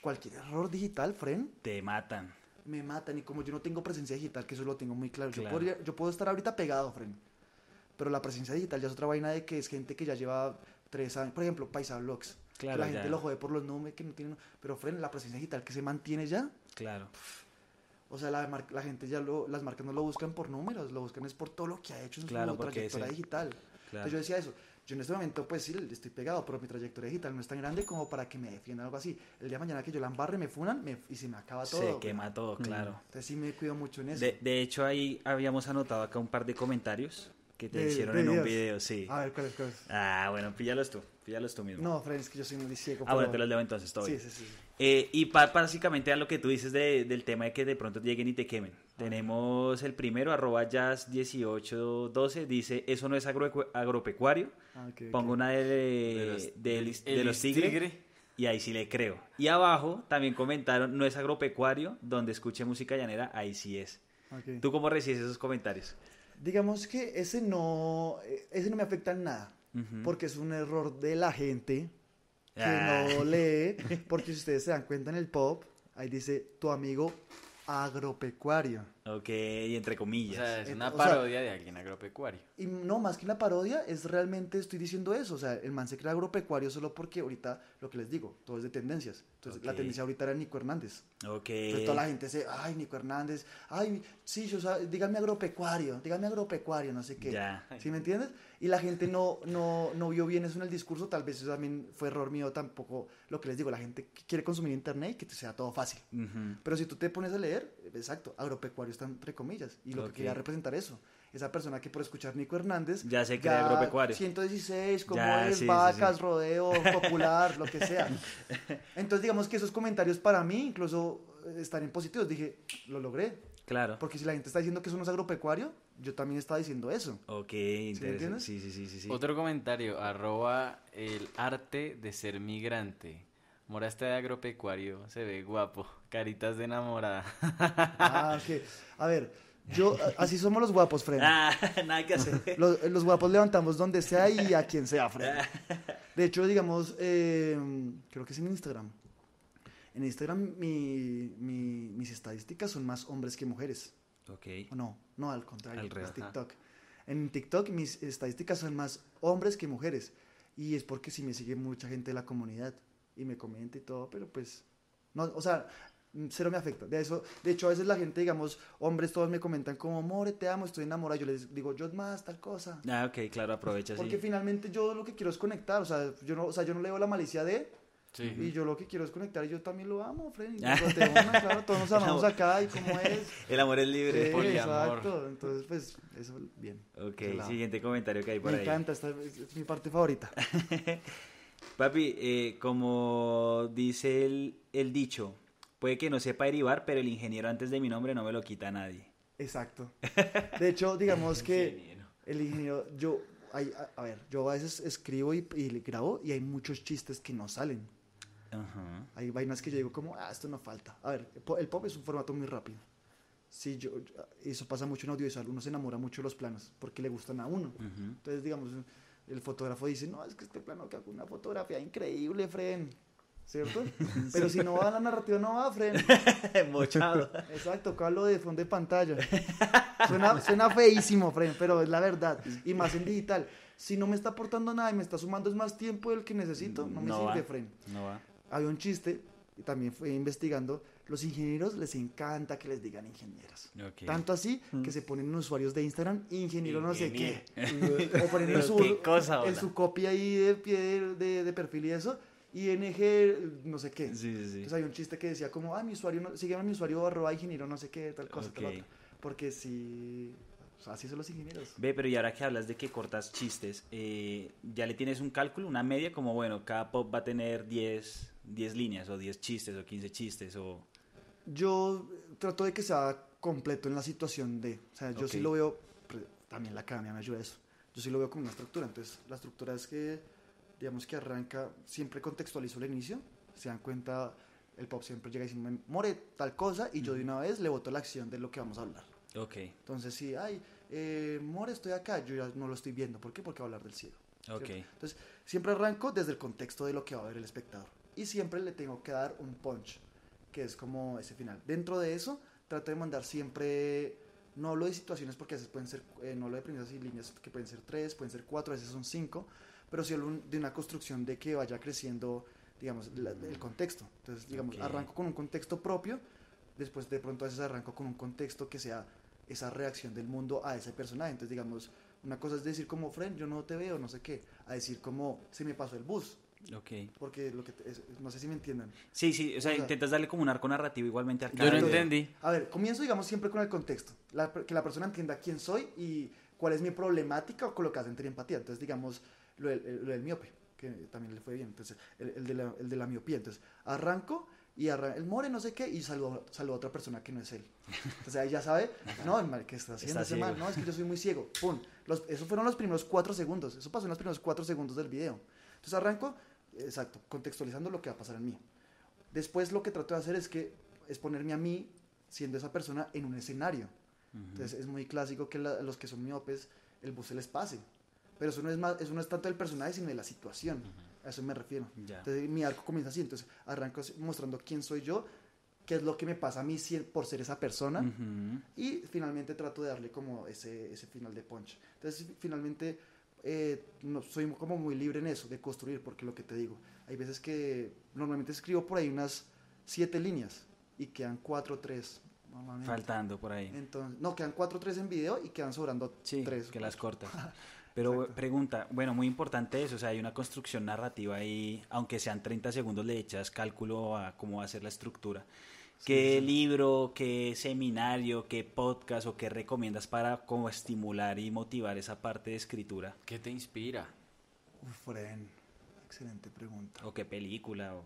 cualquier error digital, Fren, Te matan. Me matan y como yo no tengo presencia digital, que eso lo tengo muy claro, Yo, podría- yo puedo estar ahorita pegado, Fren, pero la presencia digital ya es otra vaina de que es gente que ya lleva tres años, por ejemplo, Paisa Vlogs, Claro, la gente ya. lo jode por los números que no tienen, pero Fren, la presencia digital que se mantiene ya, Claro. o sea, la, la gente ya lo, las marcas no lo buscan por números, lo buscan es por todo lo que ha hecho en Claro, su trayectoria sí. digital. Claro. Entonces yo decía eso, Yo en este momento, pues sí, estoy pegado, pero mi trayectoria digital no es tan grande como para que me defiendan algo así. El día de mañana que yo la embarre, me funan me- y se me acaba todo. Se güey. quema todo, claro. Entonces sí me cuido mucho en eso. De, de hecho, ahí habíamos anotado acá un par de comentarios que te De- hicieron de en un video, sí. A ver, ¿cuál es? cuál es? Ah, bueno, píllalos tú, píllalos tú mismo. No, Fred, es que yo soy muy ciego. ah, bueno, te los leo entonces, todo Sí, sí, sí. Eh, y pa- básicamente a lo que tú dices de- del tema de que de pronto lleguen y te quemen. Tenemos el primero, arroba jazz1812, dice, eso no es agro- agropecuario. Ah. Pongo una de, De los- de, del- de el los tigres tigre. y ahí sí le creo. Y abajo también comentaron, no es agropecuario, donde escuche música llanera, ahí sí es. ¿Tú cómo recibes esos comentarios? Digamos que ese no, eh, ese no me afecta en nada, porque es un error de la gente que Ah. no lee, porque si ustedes se dan cuenta en el pop, ahí dice tu amigo agropecuario. Ok, y entre O comillas. sea, es una o sea- parodia de alguien agropecuario. Y no, más que una parodia, es realmente estoy diciendo eso. O sea, el man se crea agropecuario solo porque ahorita, lo que les digo, todo es de tendencias. Entonces, la tendencia ahorita era Nico Hernández. ok. Entonces, toda la gente dice, ay, Nico Hernández, ay, sí, yo, sa- dígame agropecuario, dígame agropecuario, no sé qué. Ya. ¿Sí me entiendes? Y la gente no, no, no vio bien eso en el discurso, tal vez eso también fue error mío tampoco, lo que les digo, la gente quiere consumir internet y que te sea todo fácil. Ujú. Pero si tú te pones a leer, exacto, agropecuario está entre comillas, y lo que quería representar eso. Esa persona que por escuchar Nico Hernández... Ya se cree agropecuario. 116, como Ya, es, sí, vacas, sí. rodeo, popular, lo que sea. Entonces digamos que esos comentarios para mí incluso eh, están en positivos. Dije, lo logré. Claro. Porque si la gente está diciendo que eso no es agropecuario, yo también estaba diciendo eso. Ok, entiendes? interesante. Sí, sí, sí, sí, sí. Otro comentario, arroba el arte de ser migrante. Mora de agropecuario, se ve guapo, caritas de enamorada. Ah, ok. A ver, yo, así somos los guapos, Fred. Ah, nada que hacer. Los, los guapos levantamos donde sea y a quien sea, Fred. De hecho, digamos, eh, creo que es en Instagram. En Instagram mi- mi- mis estadísticas son más hombres que mujeres. ok. O no, no, al contrario, Al es TikTok. En TikTok mis estadísticas son más hombres que mujeres. Y es porque sí me sigue mucha gente de la comunidad y me comenta y todo, pero pues, no, o sea, mm, cero me afecta. De eso, de hecho, a veces la gente, digamos, hombres todos me comentan como, more, te amo, estoy enamorado. Yo les digo, yo más, tal cosa. Ah, ok, claro, aprovecha Porque sí. finalmente yo lo que quiero es conectar, o sea, yo no, o sea, yo no leo la malicia de, Sí. y yo lo que quiero es conectar y yo también lo amo, Freddy. Claro, todos nos amamos acá y cómo es. El amor es libre. Sí, poliamor. exacto. Entonces, pues, eso, bien. Ok, siguiente comentario que hay por Me ahí. encanta, esta es, es mi parte favorita. Papi, eh, como dice el, el dicho, puede que no sepa derivar, pero el ingeniero antes de mi nombre no me lo quita a nadie. Exacto. De hecho, digamos que Ingeniero. el ingeniero, yo, hay- a, a ver, yo a veces escribo y, y grabo y hay muchos chistes que no salen. Ajá. Hay vainas que yo digo como, ah, esto no falta. A ver, el po- el pop es un formato muy rápido. Sí, yo, eso pasa mucho en audiovisual, uno se enamora mucho de los planos porque le gustan a uno. Entonces, digamos, el fotógrafo dice, no, es que este plano que hago una fotografía increíble, Fren. ¿Cierto? Pero si no va la narrativa, no va, Fren. Mochado. Exacto, hablo de fondo de pantalla. Suena, suena feísimo, Fren, pero es la verdad. Y más en digital. Si no me está aportando nada y me está sumando es más tiempo del que necesito, no me No sirve, va. Fren. No va. Había un chiste, y también fue investigando, los ingenieros les encanta que les digan ingenieros. Ok. Tanto así que se ponen en usuarios de Instagram, ingeniero no sé qué. O ponen en su, cosa, en su copia ahí de pie de, de- de perfil y eso, ING no sé qué. Sí, sí, sí. Entonces hay un chiste que decía como, ah, mi usuario, no, sígueme a mi usuario arroba ingeniero no sé qué, tal cosa, tal Ok. otra. Porque si, sea, así son los ingenieros. Ve, pero y ahora que hablas de que cortas chistes, eh, ¿ya le tienes un cálculo, una media? Como, bueno, cada pop va a tener 10, 10 líneas, o 10 chistes, o 15 chistes, o... Yo trato de que sea completo en la situación de, o sea, yo sí Ok. lo veo, también la academia me ayuda a eso, yo sí lo veo como una estructura, entonces la estructura es que, digamos que arranca, siempre contextualizo el inicio, se dan cuenta, el pop siempre llega diciendo, more tal cosa, y yo de una vez le boto la acción de lo que vamos a hablar. Ok, Entonces, sí, ay, eh, more, estoy acá, yo ya no lo estoy viendo, ¿por qué? Porque va a hablar del cielo. ok. ¿cierto? Entonces, siempre arranco desde el contexto de lo que va a ver el espectador. Y siempre le tengo que dar un punch, que es como ese final. Dentro de eso, trato de mandar siempre, no hablo de situaciones porque a veces pueden ser, eh, no hablo de premisas y líneas que pueden ser tres, pueden ser cuatro, a veces son cinco, pero sí hablo de una construcción de que vaya creciendo, digamos, la- el contexto. Entonces, digamos, Ok. arranco con un contexto propio, después de pronto a veces arranco con un contexto que sea esa reacción del mundo a ese personaje. Entonces, digamos, Una cosa es decir como, friend, yo no te veo, no sé qué, a decir como, se me pasó el bus, Ok. porque lo que te- es- no sé si me entiendan. Sí, sí, o sea, O sea- intentas darle como un arco narrativo igualmente al Yo no entendí. A ver, comienzo, digamos, siempre con el contexto. La- que la persona entienda quién soy y cuál es mi problemática o con lo que hace sentir empatía. Entonces, digamos, lo del, el- lo del miope, que también le fue bien. Entonces, el, el de, la, el de la miopía. Entonces, arranco y el more, no sé qué, y saludo, saludo a otra persona que no es él. Entonces, ahí ya sabe, no, el mal, ¿qué está haciendo Está ese mal? No, es que yo soy muy ciego. Pum. Los, esos fueron los primeros cuatro segundos. Eso pasó en los primeros cuatro segundos del video. Entonces, arranco, exacto, contextualizando lo que va a pasar en mí. Después lo que trato de hacer es que es ponerme a mí siendo esa persona en un escenario. Entonces es muy clásico que la- los que son miopes el bus se les pase. Pero eso no es más, eso no es tanto del personaje sino de la situación. A eso me refiero. Ya. Entonces mi arco comienza así. Entonces arranco mostrando quién soy yo, qué es lo que me pasa a mí por ser esa persona. Ujú. Y finalmente trato de darle como ese, ese final de punch. Entonces finalmente eh, no, soy como muy libre en eso, de construir, porque lo que te digo, hay veces que normalmente escribo por ahí unas siete líneas y quedan cuatro o tres. Faltando por ahí. Entonces, no, quedan cuatro o tres en video y quedan sobrando Sí, tres. que las cortas. Pero Exacto. pregunta, bueno, muy importante eso, o sea, hay una construcción narrativa ahí, aunque sean 30 segundos, le echas cálculo a cómo va a ser la estructura. ¿Qué libro, qué seminario, qué podcast o qué recomiendas para como estimular y motivar esa parte de escritura? ¿Qué te inspira? Uf, Fren, excelente pregunta. ¿O qué película? O...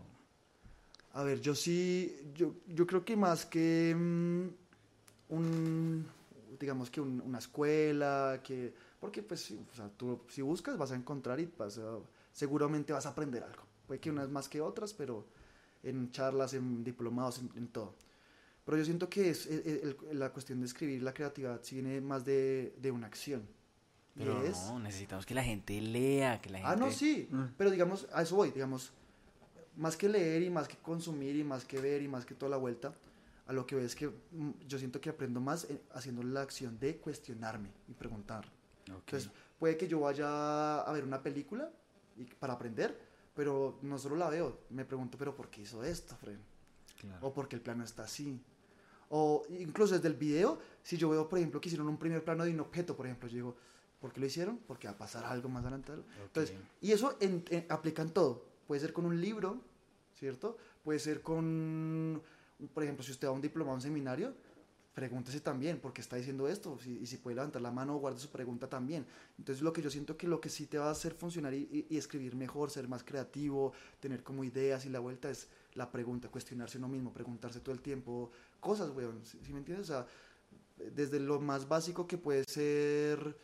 A ver, yo sí, yo, yo creo que más que mm, un, digamos que un- una escuela, que, porque pues, sí, o sea, tú si buscas vas a encontrar y vas a- seguramente vas a aprender algo. Puede que unas más que otras, pero en charlas, en diplomados, en, en todo. Pero yo siento que es, el- el- la cuestión de escribir, la creatividad, sí viene más de, de una acción. Pero es- no, necesitamos que la gente lea, que la gente... Ah, no, sí, Mm. pero digamos, a eso voy, digamos, más que leer y más que consumir y más que ver y más que toda la vuelta, a lo que veo es que mm, yo siento que aprendo más eh, haciendo la acción de cuestionarme y preguntar. Entonces, puede que yo vaya a ver una película y, para aprender, pero no solo la veo, me pregunto, pero ¿por qué hizo esto, Fred? Claro. O porque el plano está así. O incluso desde el video, si yo veo, por ejemplo, que hicieron un primer plano de un objeto, por ejemplo, yo digo, ¿por qué lo hicieron? Porque va a pasar algo más adelante. Entonces, y eso en- en- aplica en todo. Puede ser con un libro, ¿cierto? Puede ser con, por ejemplo, si usted va a un diplomado, a un seminario, pregúntese también por qué está diciendo esto. si- y si puede levantar la mano, guarde su pregunta también. Entonces, lo que yo siento que lo que sí te va a hacer funcionar y, y- y escribir mejor, ser más creativo, tener como ideas y la vuelta es la pregunta, cuestionarse uno mismo, preguntarse todo el tiempo cosas, weón. ¿Sí, sí me entiendes? O sea, desde lo más básico que puede ser,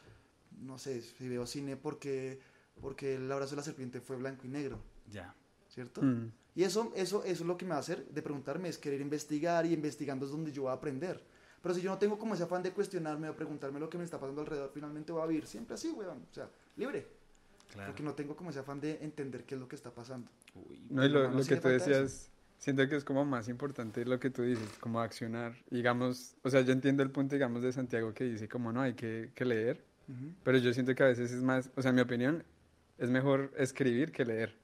no sé, si veo cine porque, porque el abrazo de la serpiente fue blanco y negro, Ya. ¿cierto? Mm. Y eso, eso, eso es lo que me va a hacer de preguntarme, es querer investigar y investigando es donde yo voy a aprender. Pero si yo no tengo como ese afán de cuestionarme o preguntarme lo que me está pasando alrededor, finalmente voy a vivir siempre así, weón. O sea, libre. Claro. Porque no tengo como ese afán de entender qué es lo que está pasando. Uy, No, y lo, que tú falta eso. decías, siento que es como más importante lo que tú dices, como accionar. Digamos, o sea, yo entiendo el punto, digamos, de Santiago que dice como no, hay que, que leer, pero yo siento que a veces es más, o sea, en mi opinión, es mejor escribir que leer.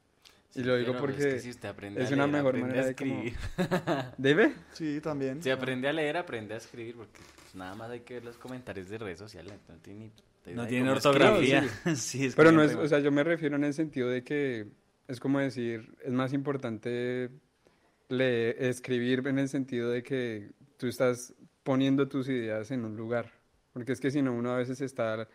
Y lo digo Pero es porque que si usted aprende es a una leer, mejor aprende manera a de como- escribir. ¿Debe? Sí, también. Si aprende a leer, aprende a escribir, porque pues, nada más hay que ver los comentarios de redes sociales. No tiene, No tiene ortografía. escribir. sí, es Pero que no es, o sea, yo me refiero en el sentido de que es como decir, es más importante leer, escribir en el sentido de que tú estás poniendo tus ideas en un lugar. Porque es que si no, uno a veces está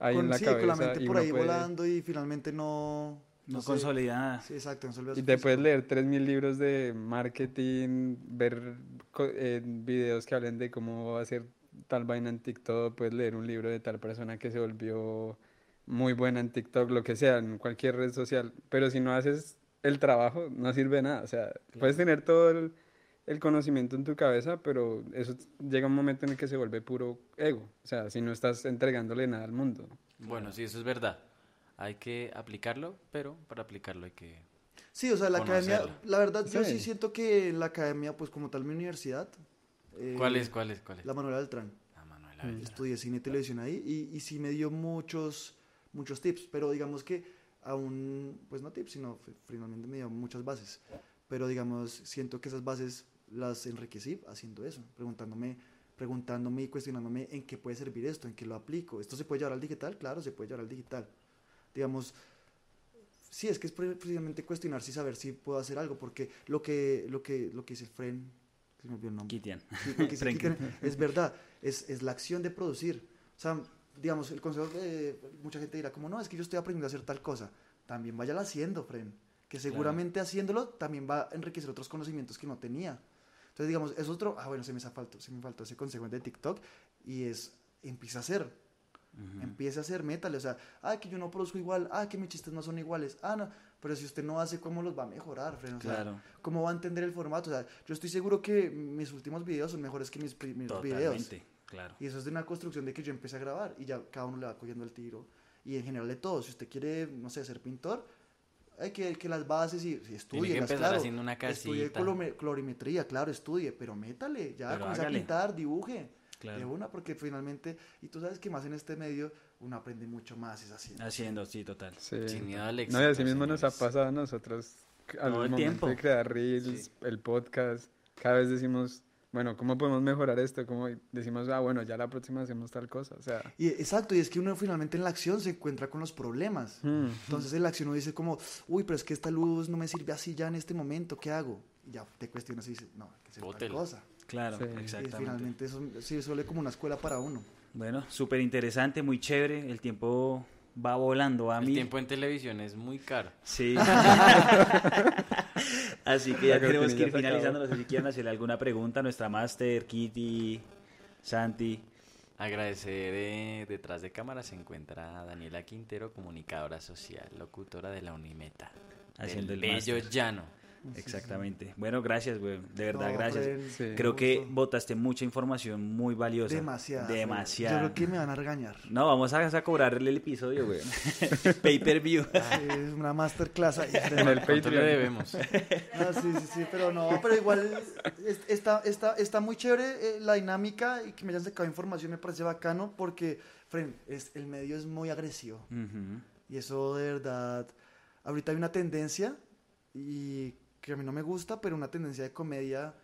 ahí con, en la sí, cabeza con la mente y por ahí puede- volando y finalmente no... no sé. consolida nada. Sí, exacto. no Y te puedes leer 3.000 libros de marketing, ver eh, videos que hablen de cómo hacer tal vaina en TikTok, puedes leer un libro de tal persona que se volvió muy buena en TikTok, lo que sea, en cualquier red social. Pero si no haces el trabajo, no sirve de nada. O sea, puedes tener todo el, el conocimiento en tu cabeza, pero eso llega un momento en el que se vuelve puro ego. O sea, si no estás entregándole nada al mundo. Bueno, sí, eso es verdad. Hay que aplicarlo, pero para aplicarlo hay que... Sí, o sea, la academia, la verdad, yo sí siento que la academia, pues como tal mi universidad, eh, ¿Cuál es? ¿Cuál es? ¿Cuál es? La Manuela Beltrán. Ah, Manuela Beltrán. Estudié cine y televisión ahí y, y sí me dio muchos, muchos tips, pero digamos que aún, pues no tips, sino fi- finalmente me dio muchas bases. Pero digamos, siento que esas bases las enriquecí haciendo eso, preguntándome preguntándome y cuestionándome en qué puede servir esto, en qué lo aplico. ¿Esto se puede llevar al digital? Claro, se puede llevar al digital. Digamos, sí, es que es pre- precisamente cuestionarse y saber si puedo hacer algo, porque lo que, lo que, lo que dice Fren, se me olvidó el nombre. Kitian. Sí. Kitten es verdad, es, es la acción de producir. O sea, digamos, el consejo, mucha gente dirá como, no, es que yo estoy aprendiendo a hacer tal cosa. También váyala haciendo, Fren. Que seguramente haciéndolo también va a enriquecer otros conocimientos que no tenía. Entonces, digamos, es otro, ah, bueno, se me faltó, se me faltó ese consejo de TikTok y es, empieza a hacer, Ujú. empieza a hacer, métale, o sea, ah, que yo no produzco igual, ah, que mis chistes no son iguales, ah, no, pero si usted no hace, ¿cómo los va a mejorar, Fren? O sea, Claro. ¿Cómo va a entender el formato? O sea, yo estoy seguro que mis últimos videos son mejores que mis primeros videos. Totalmente, claro. Y eso es de una construcción de que yo empecé a grabar y ya cada uno le va cogiendo el tiro. Y en general de todo, si usted quiere, no sé, ser pintor, hay que, que las bases y, y estudie. que empezar claro. haciendo una Estudie casita. colome- colorimetría, claro, estudie, pero métale, ya Pero comience a pintar, dibuje. Claro. De una, porque finalmente, y tú sabes que más en este medio, uno aprende mucho más, es así. Haciendo, sí, total. Sí. Sin miedo al No, y así mismo nos ha pasado a nosotros al Todo el momento tiempo. de crear reels, el podcast. Cada vez decimos, bueno, ¿cómo podemos mejorar esto? ¿Cómo decimos, ah, bueno, ya la próxima hacemos tal cosa? O sea, Y, exacto, y es que uno finalmente en la acción se encuentra con los problemas. hmm, Entonces en la acción uno dice como, uy, pero es que esta luz no me sirve así ya en este momento, ¿qué hago? Y ya te cuestionas y dices, no, hay que hacer Bótela. cosa. Claro, Sí. Y exactamente. finalmente eso sí suele como una escuela para uno. Bueno, súper interesante, muy chévere. El tiempo va volando a El mí. tiempo en televisión es muy caro. Sí. Así que ya tenemos que ir finalizando. No sé si quieren hacerle alguna pregunta a nuestra máster, Kitty, Santi. Agradecer, eh, detrás de cámara se encuentra Daniela Quintero, comunicadora social, locutora de la Unimeta. Haciendo del el bello máster. llano. Exactamente. Bueno, gracias, güey. De verdad, No, gracias. Sí. Creo que botaste mucha información muy valiosa. Demasiada. Fren. Demasiada. Yo creo que me van a regañar. No, vamos a, a cobrarle el episodio, güey. Pay per view. Sí, es una masterclass ahí. En el ¿Cuánto le Patreon. debemos? No, sí, sí, sí, pero no, pero igual es- está, está, está muy chévere eh, la dinámica y que me hayan sacado información me parece bacano porque, Fren, es, el medio es muy agresivo. Y eso de verdad, ahorita hay una tendencia y que a mí no me gusta, pero una tendencia de comedia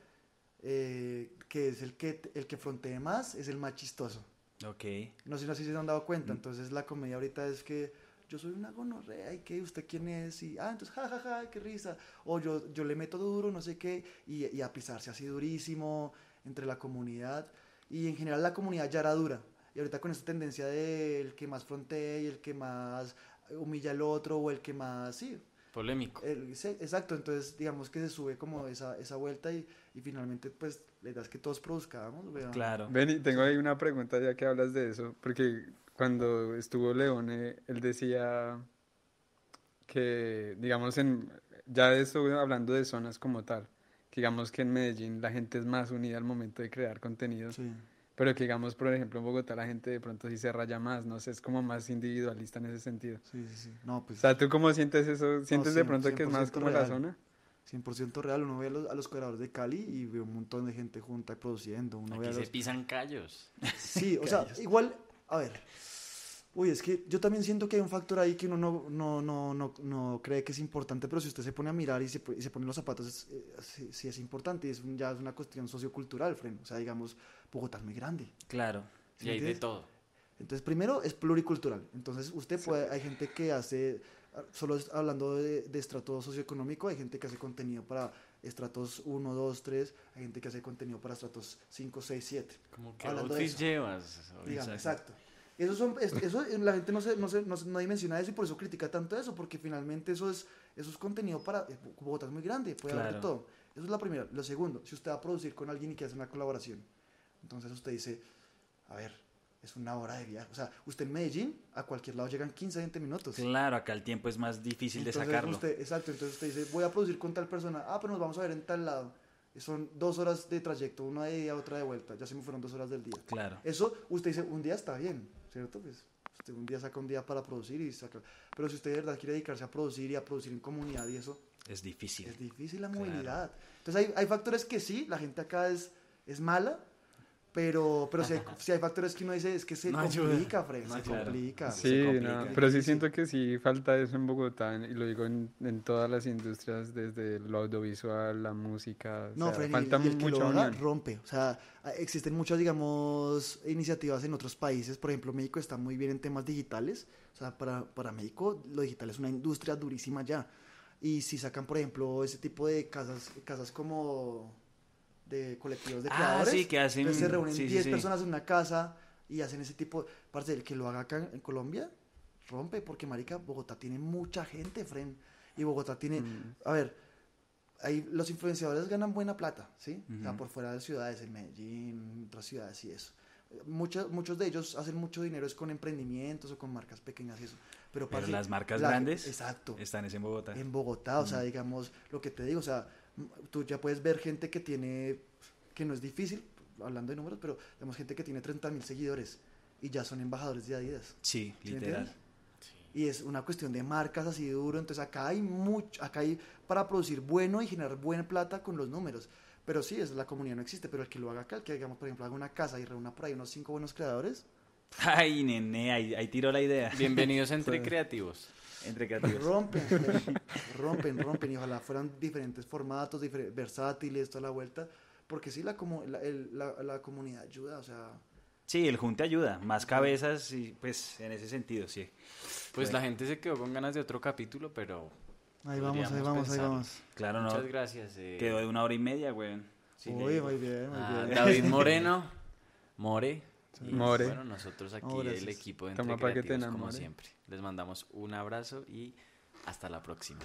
eh, que es el que, el que frontee más, es el más chistoso. Ok. No sé si se han dado Mm. cuenta, entonces la comedia ahorita es que yo soy una gonorrea y que usted quién es y ah, entonces ja, ja, ja, qué risa. O yo, yo le meto duro, no sé qué, y, y a pisarse así durísimo entre la comunidad. Y en general la comunidad ya era dura. Y ahorita con esta tendencia del que más frontea y el que más humilla al otro o el que más, sí, Polémico. el- sí, exacto, entonces digamos que se sube como esa, esa vuelta y, y finalmente pues la idea es que todos produzcamos, weón. Claro. Benny, tengo ahí una pregunta ya que hablas de eso, porque cuando estuvo Leone, él decía que, digamos, en, ya de esto hablando de zonas como tal, que digamos que en Medellín la gente es más unida al momento de crear contenido, Sí. Pero que digamos, por ejemplo, en Bogotá la gente de pronto sí se raya más, no sé, es como más individualista en ese sentido. Sí, sí, sí. No, O pues sea, ¿tú cómo sientes eso? ¿Sientes de pronto que es más 100% como la zona? 100% real. Uno ve a los, a los creadores de Cali y ve un montón de gente junta y produciendo. Uno ve a se pisan callos. Sí, o sea, igual, a ver. Uy, es que yo también siento que hay un factor ahí que uno no, no, no, no, no cree que es importante, pero si usted se pone a mirar y se, y se pone los zapatos, es, eh, sí, sí es importante. y Es un- ya es una cuestión sociocultural, Fren. O sea, digamos, Bogotá es muy grande. Claro. ¿sí Y hay de todo. Entonces, primero es pluricultural. Entonces, usted puede, hay gente que hace, solo hablando de, de estrato socioeconómico, hay gente que hace contenido para estratos 1, 2, 3, hay gente que hace contenido para estratos 5, 6, 7. Como que llevas. Digamos, exacto. Eso son, es- eso, eh, la gente no, se, no, se, no, se- no dimensiona eso y por eso critica tanto eso, porque finalmente eso es, eso es contenido para... eh, Bogotá es muy grande, puede haber de Claro. todo. Eso es la primera. Lo segundo, si usted va a producir con alguien y quiere hacer una colaboración, entonces usted dice, a ver, es una hora de viaje. O sea, usted en Medellín, a cualquier lado llegan 15, 20 minutos. Claro, acá el tiempo es más difícil de Entonces sacarlo. usted- exacto, entonces usted dice, voy a producir con tal persona, ah, pero nos vamos a ver en tal lado. Son dos horas de trayecto, una de ida, otra de vuelta, ya se me fueron dos horas del día. Claro. Eso, usted dice, un día está bien, ¿cierto? Pues usted un día saca un día para producir y saca... Pero si usted de verdad quiere dedicarse a producir y a producir en comunidad y eso, Es difícil. es difícil la Claro. movilidad. Entonces hay, hay factores que sí, la gente acá es, es mala, Pero, pero si hay, si hay factores que uno dice, es que se No complica, Fred, No se ayuda. complica. Sí, complica. no, pero sí siento que sí falta eso en Bogotá, y lo digo en, en todas las industrias, desde lo audiovisual, la música, o No, sea, Fred, y- falta y el que lo haga rompe. O sea, existen muchas, digamos, iniciativas en otros países. Por ejemplo, México está muy bien en temas digitales. O sea, para, para México lo digital es una industria durísima ya. Y si sacan, por ejemplo, ese tipo de casas, casas como de colectivos de Ah, creadores. sí, que hacen- entonces se reúnen sí, sí, 10 sí. personas en una casa y hacen ese tipo. Parte del que lo haga acá en Colombia, rompe, porque, marica, Bogotá tiene mucha gente, Fren. Y Bogotá tiene. Mm. A ver, ahí los influenciadores ganan buena plata, ¿sí? O sea, por fuera de ciudades, en Medellín, otras ciudades y eso. Muchos, muchos de ellos hacen mucho dinero es con emprendimientos o con marcas pequeñas y eso. Pero, Pero parce, las marcas la- grandes Exacto. están es en Bogotá. En Bogotá, o sea, digamos, lo que te digo, o sea, tú ya puedes ver gente que tiene, que no es difícil, hablando de números, pero digamos gente que tiene 30 mil seguidores y ya son embajadores de Adidas. Sí, ¿Sí me literal. Y es una cuestión de marcas así de duro. Entonces acá hay mucho, acá hay para producir bueno y generar buena plata con los números. Pero sí, es, la comunidad no existe, pero el que lo haga acá, el que digamos, por ejemplo, haga una casa y reúna por ahí unos cinco buenos creadores, Ay, nene, ahí, ahí tiró la idea. Bienvenidos Entre Sí. Creativos. Entre creativos. rompen, rompen, rompen, y ojalá fueran diferentes formatos, difer- versátiles, toda la vuelta, porque sí, la, comu- la, el- la- la comunidad ayuda, o sea, Sí, el junte ayuda. Más cabezas y pues en ese sentido, sí. Pues Bueno. la gente se quedó con ganas de otro capítulo, pero ahí vamos, ahí vamos, ahí pensarlo. vamos. Claro, no. muchas gracias. eh, Quedó de una hora y media, güey. sí, Uy, muy bien, muy a bien. David Moreno, More. Y, More. Bueno, nosotros aquí, el equipo de Toma Entre Creativos, como siempre. Les mandamos un abrazo y hasta la próxima.